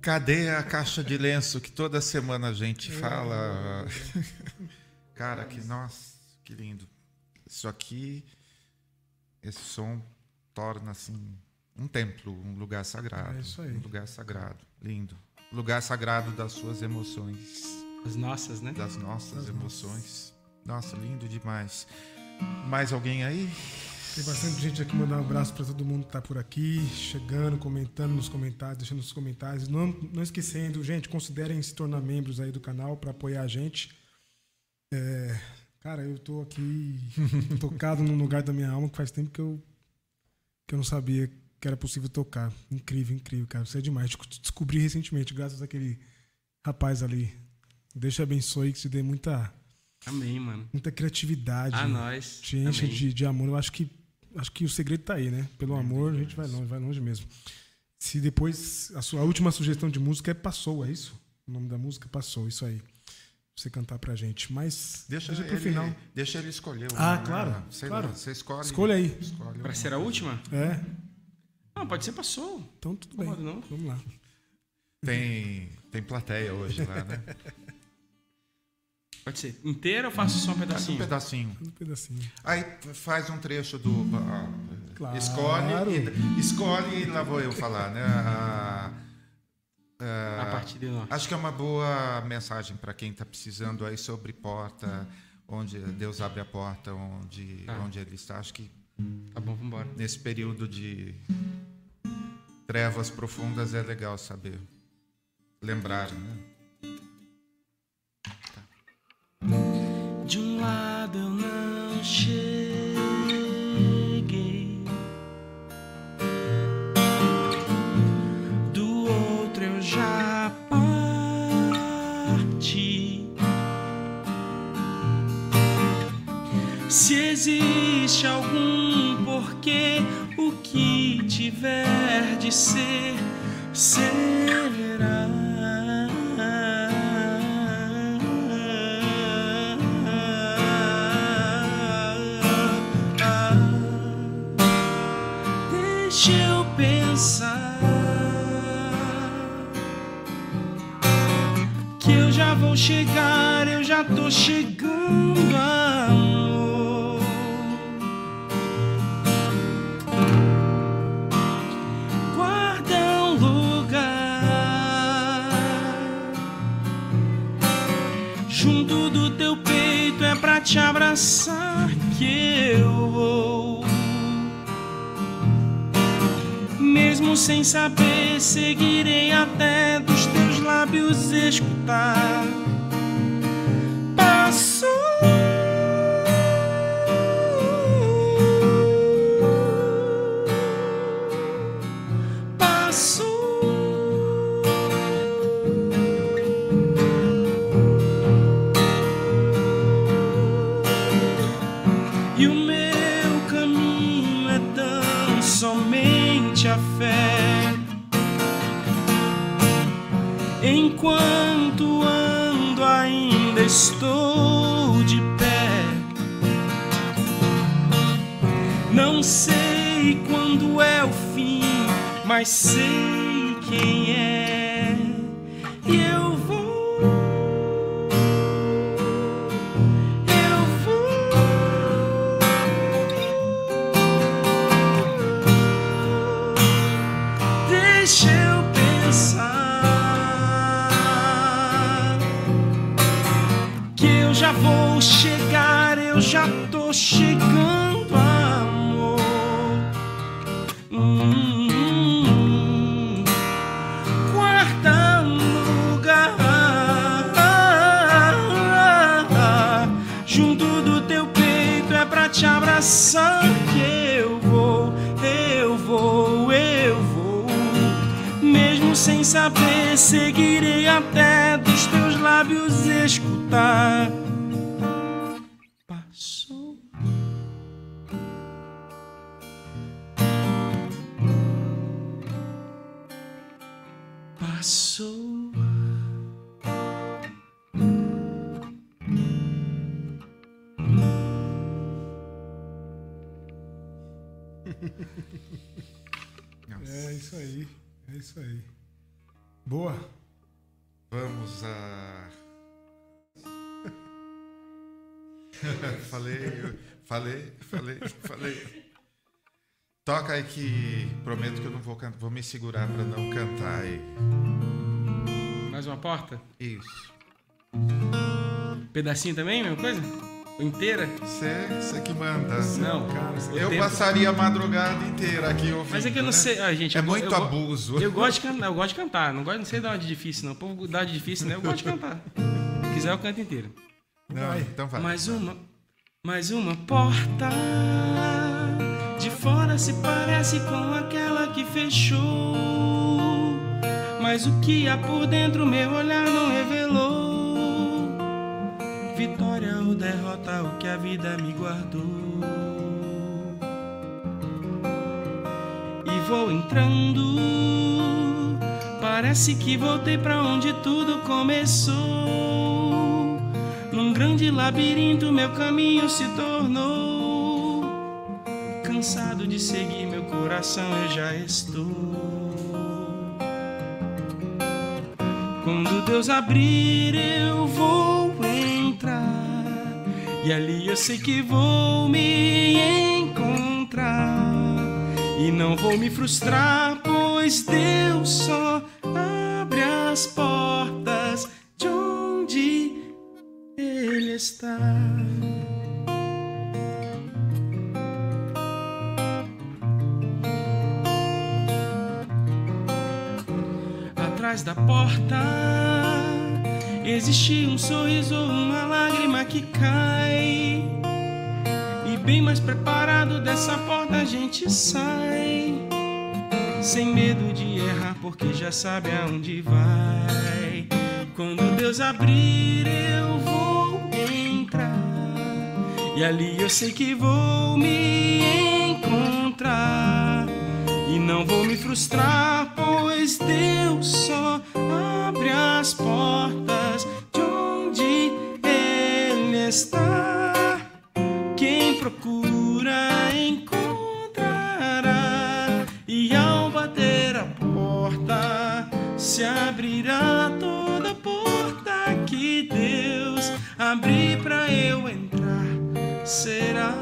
Cadê a caixa de lenço que toda semana a gente fala? *laughs* Cara, que nossa, que lindo. Isso aqui, esse som torna assim um templo, um lugar sagrado. É isso aí. Um lugar sagrado, lindo. Lugar sagrado das suas emoções, As nossas, né? das nossas Das emoções. Nossa, lindo demais. Mais alguém aí? Tem bastante gente aqui mandando um abraço para todo mundo que tá por aqui, chegando, comentando nos comentários, deixando nos comentários. Não, não esquecendo, gente, considerem se tornar membros aí do canal para apoiar a gente. É, cara, eu tô aqui *laughs* tocado num lugar da minha alma que faz tempo que eu, que eu não sabia que era possível tocar. Incrível, incrível, cara. Isso é demais. Descobri recentemente, graças àquele rapaz ali. Deus te abençoe, que te dê muita, Amém, mano. muita criatividade. A nós. Te enche de, de amor. Eu acho que, acho que o segredo tá aí, né? Pelo amor, a gente vai longe, vai longe mesmo. Se depois. A sua última sugestão de música é Passou, é isso? O nome da música Passou, isso aí. Você cantar pra gente. Mas Deixa, deixa pro ele, final. Deixa ele escolher. Ah, uma, claro, né? Sei claro. lá, você escolhe. Escolha aí. Escolhe Pra ser a última? É, Não, pode ser passou. então tudo bem. Incomoda não. Vamos lá. Tem, tem plateia hoje lá, né? *laughs* Pode ser inteira ou faço só um Faz um pedacinho? pedacinho. Um pedacinho. Aí faz um trecho do. ah, Claro. Escolhe, e, escolhe e lá vou eu falar, né? A, A partir de nós. Acho que é uma boa mensagem para quem está precisando aí sobre porta, onde Deus abre a porta, onde, Tá. onde Ele está. Acho que Tá bom, vambora. nesse período de trevas profundas é legal saber lembrar, né? De um lado eu não cheguei, do outro eu já parti. Se existe algum porquê, o que tiver de ser, será. Vou chegar, eu já tô chegando, amor. Guarda um lugar junto do teu peito é pra te abraçar que eu sem saber, seguirei até dos teus lábios escutar. Enquanto ando, ainda estou de pé. Não sei quando é o fim, mas sei quem é. Saber, seguirei até dos teus lábios escutar. Passou. Passou. É isso aí. É isso aí. Boa. Vamos a. *laughs* falei, falei, falei, falei. Toca aí que prometo que eu não vou cantar, vou me segurar para não cantar aí. Mais uma porta? Isso. Pedacinho também, mesma coisa? Inteira? Você que manda. Não, cara, Eu tempo. passaria a madrugada inteira aqui ouvindo. Mas é que eu não né? sei. Ah, gente, É eu muito eu abuso. Eu gosto de cantar, eu gosto de cantar. Não, gosto, não sei dar uma de difícil, não. O povo dá de difícil, né? Eu gosto de cantar. Se quiser, eu canto inteiro. Não, então vai. Mais uma, mais uma porta. De fora se parece com aquela que fechou. Mas o que há por dentro, meu olhar o que a vida me guardou. E vou entrando. Parece que voltei pra onde tudo começou. Num grande labirinto, meu caminho se tornou. Cansado de seguir meu coração, eu já estou. Quando Deus abrir, eu vou. E ali eu sei que vou me encontrar. E não vou me frustrar, pois Deus só abre as portas de onde Ele está. Atrás da porta existe um sorriso, uma lágrima que cai. E bem mais preparado dessa porta a gente sai. Sem medo de errar, porque já sabe aonde vai. Quando Deus abrir, eu vou entrar. E ali eu sei que vou me encontrar. E não vou me frustrar, pois Deus só abre as portas de onde Ele está. Quem procura encontrará, e ao bater a porta se abrirá toda porta que Deus abrir para eu entrar. Será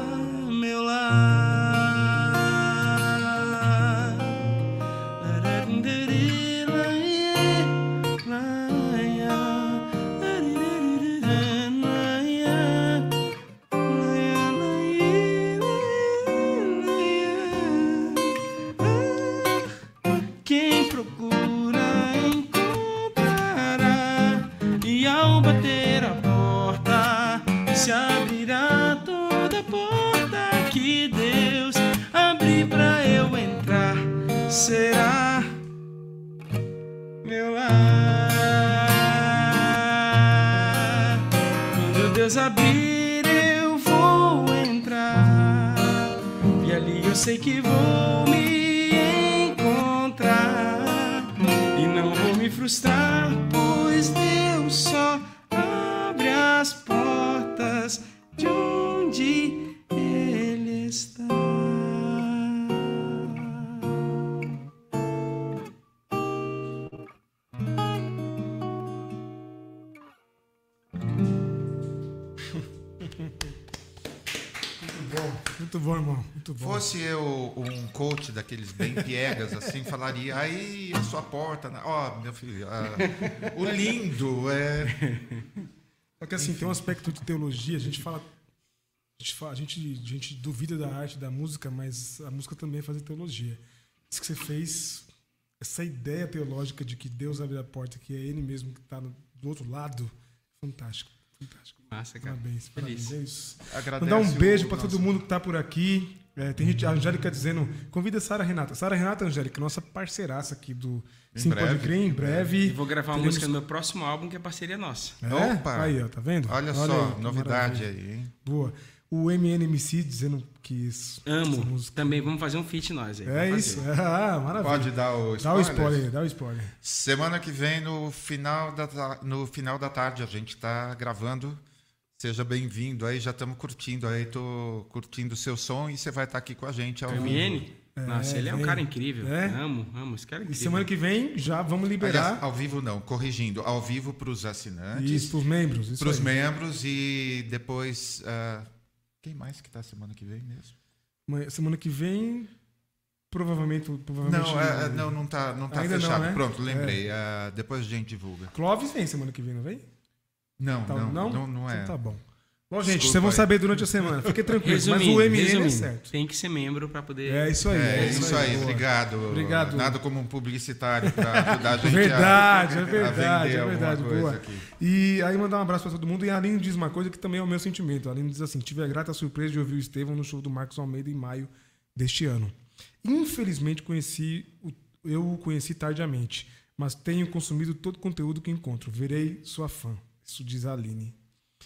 meu lar. Será meu lar. Quando Deus abrir, eu vou entrar. E ali eu sei que vou me encontrar. E não vou me frustrar, Muito bom, irmão. Muito bom. Fosse eu um coach daqueles bem piegas, assim, falaria, aí a sua porta. Ó, meu filho, ah, o lindo é. Só que assim, tem um aspecto de teologia, a gente fala. A gente, fala, a, gente, a gente duvida da arte da música, mas a música também é fazer teologia. Isso que você fez, essa ideia teológica de que Deus abre a porta, que é Ele mesmo que está do outro lado, fantástico. Fantástico. Massa, cara. Parabéns, parabéns. Feliz. É isso. Agradece Mandar um beijo para todo mundo que está por aqui. É, tem gente, a Angélica dizendo, convida a Sara Renata. Sara Renata, Angélica, nossa parceiraça aqui do Em Sim breve, Pode Crer, em breve. E vou gravar uma música no meu próximo álbum, que é parceria nossa. É? Opa! Aí, ó, tá vendo? Olha, aí, só, que novidade maravilha. aí, hein? Boa. O MNMC dizendo que isso, Amo. música- Também vamos fazer um feat nós aí. É isso. *laughs* Ah, maravilha. Pode dar o Dá o spoiler? spoiler, aí, dá o spoiler. Semana que vem, no final da, no final da tarde, a gente está gravando. Seja bem-vindo aí, já estamos curtindo aí, tô curtindo o seu som e você vai estar aqui com a gente ao vivo. MN? Nossa, ele é um vem. cara incrível. É? Amo, amo. Esse cara é E incrível. semana que vem já vamos liberar Aliás, ao vivo não, corrigindo, ao vivo para os assinantes, isso pros membros. Isso para os membros e depois. ah, quem mais que está semana que vem mesmo? Mas Semana que vem, provavelmente. provavelmente Não, é, é, não, não tá, não tá Ainda não, fechado. né? Pronto, lembrei. ah, depois a gente divulga. Clóvis vem semana que vem, não vem? Não, Tá- não, não, não, é. Então tá bom. Bom, gente, Desculpa vocês vão aí. saber durante a semana. Fique *laughs* tranquilo. Mas Resumindo, o MN é certo. tem que ser membro para poder. É isso aí. É, isso aí, boa. obrigado. Obrigado. Nada como um publicitário para ajudar a *laughs* gente Verdade, *laughs* a, é verdade, a é verdade. coisa Boa. aqui. E aí mandar um abraço pra todo mundo. E a Aline diz uma coisa que também é o meu sentimento. A Aline diz assim: tive a grata surpresa de ouvir o Estevão no show do Marcos Almeida em maio deste ano. Infelizmente conheci eu o conheci tardiamente, mas tenho consumido todo o conteúdo que encontro. Verei sua fã. Isso diz a Aline.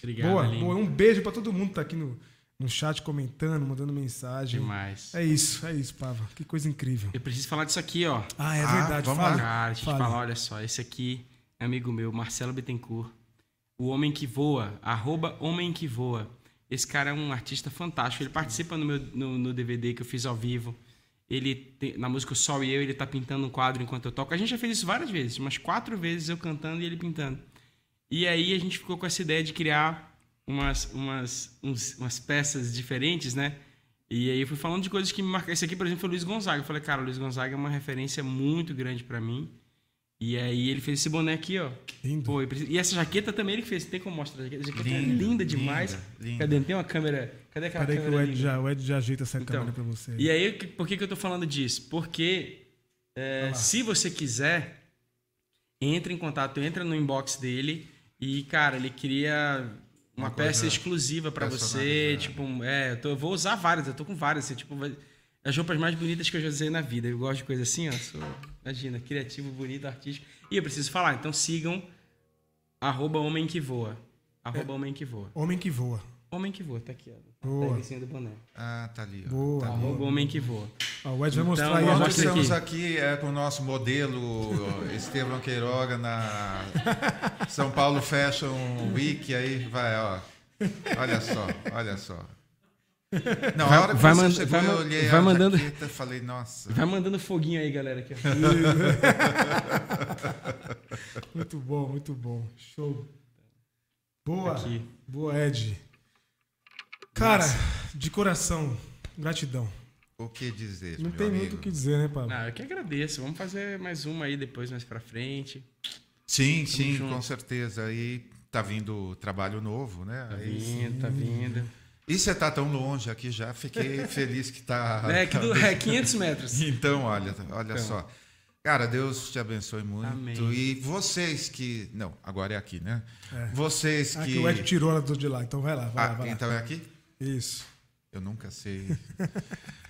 Obrigado, boa, Aline. boa. Um beijo pra todo mundo que tá aqui no, no chat comentando, mandando mensagem. Demais. É isso, é isso, Pava. Que coisa incrível. Eu preciso falar disso aqui, ó. Ah, é Ah, verdade. vamos Fala. lá. Cara, deixa eu falar, olha só. Esse aqui é amigo meu, Marcelo Bittencourt. O Homem que Voa, arroba Homem que Voa. Esse cara é um artista fantástico. Ele participa no meu no, no DVD que eu fiz ao vivo. Ele tem- na música O Sol e Eu, ele tá pintando um quadro enquanto eu toco. A gente já fez isso várias vezes, umas quatro vezes eu cantando e ele pintando. E aí a gente ficou com essa ideia de criar umas, umas, uns- umas peças diferentes, né? E aí eu fui falando de coisas que me marcaram. Esse aqui, por exemplo, foi o Luiz Gonzaga. Eu falei, cara, o Luiz Gonzaga é uma referência muito grande pra mim. E aí ele fez esse boné aqui, ó. Lindo. Pô, e essa jaqueta também ele fez. Tem como mostrar a jaqueta? A jaqueta é Linda, linda demais. linda. Cadê? Tem uma câmera. Cadê aquela Peraí que câmera o Ed, já, o Ed já ajeita essa Então, câmera pra você. E aí, por que, que eu tô falando disso? Porque é, se você quiser, entre em contato, entra no inbox dele e, cara, ele cria uma, Uma peça exclusiva pra você. personalizada. Tipo, um- é, eu, tô- eu vou usar várias, eu tô com várias, assim, tipo, as roupas mais bonitas que eu já usei na vida. Eu gosto de coisa assim, ó. Sou, imagina, criativo, bonito, artístico. E eu preciso falar, então sigam arroba homem que voa. Arroba homem que voa. Homem que voa. Homem que voa, tá aqui, ó. Boa. Tag em cima do boné. Ah, tá ali. Ó. Boa. Tá ali. Arroba homem que voa. Ó, o Ed vai Então, mostrar aí. eu a Nós estamos aqui é, com o nosso modelo Estevam Queiroga na São Paulo Fashion Week. Aí vai, ó. Olha só, olha só. Não, a hora que vai você chegou, vai eu olhei vai a mandando- jaqueta e falei, nossa. Vai mandando foguinho aí, galera. Aqui. *laughs* Muito bom, muito bom. Show. Boa. Aqui. Boa, Ed. Cara, de coração, gratidão. O que dizer, Não meu tem amigo? muito o que dizer, né, Pablo? Não, eu que agradeço. Vamos fazer mais uma aí depois, mais pra frente. Sim, sim, junto. com certeza. Aí tá vindo trabalho novo, né? Tá Aí- vindo, tá vindo. E você tá tão longe aqui já, fiquei *laughs* feliz que tá. É, que do, é 500 metros. *laughs* Então, olha, olha Então. só. Cara, Deus te abençoe muito. Amém. E vocês que. Não, agora é aqui, né? É. Vocês que. que o Ed tirou ela do de lá, então vai lá, vai Ah, lá, vai lá. então é aqui? Isso. Eu nunca sei. *laughs*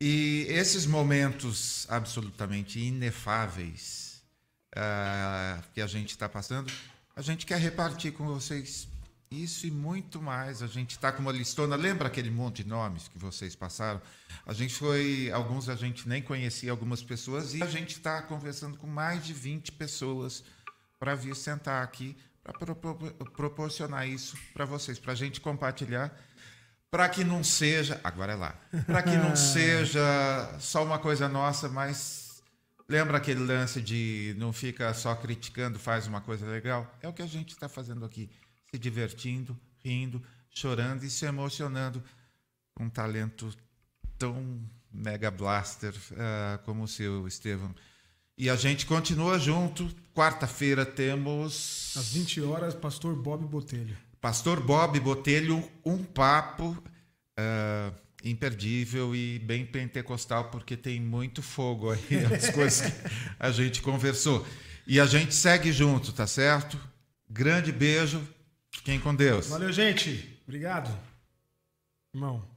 e esses momentos absolutamente inefáveis ah, que a gente está passando, a gente quer repartir com vocês isso e muito mais. A gente está com uma listona. Lembra aquele monte de nomes que vocês passaram? A gente foi. Alguns a gente nem conhecia, algumas pessoas, e a gente está conversando com mais de 20 pessoas para vir sentar aqui para proporcionar isso para vocês, para a gente compartilhar para que não seja, agora é lá, para que não *laughs* seja só uma coisa nossa, mas lembra aquele lance de não fica só criticando, faz uma coisa legal? É o que a gente está fazendo aqui, se divertindo, rindo, chorando e se emocionando um talento tão mega blaster ah, como o seu, Estevam. E a gente continua junto. Quarta-feira temos. Às 20 horas, pastor Bob Botelho. Pastor Bob Botelho, um papo ah, imperdível e bem pentecostal, porque tem muito fogo aí, *laughs* as coisas que a gente conversou. E a gente segue junto, tá certo? Grande beijo, fiquem com Deus. Valeu, gente. Obrigado. Irmão.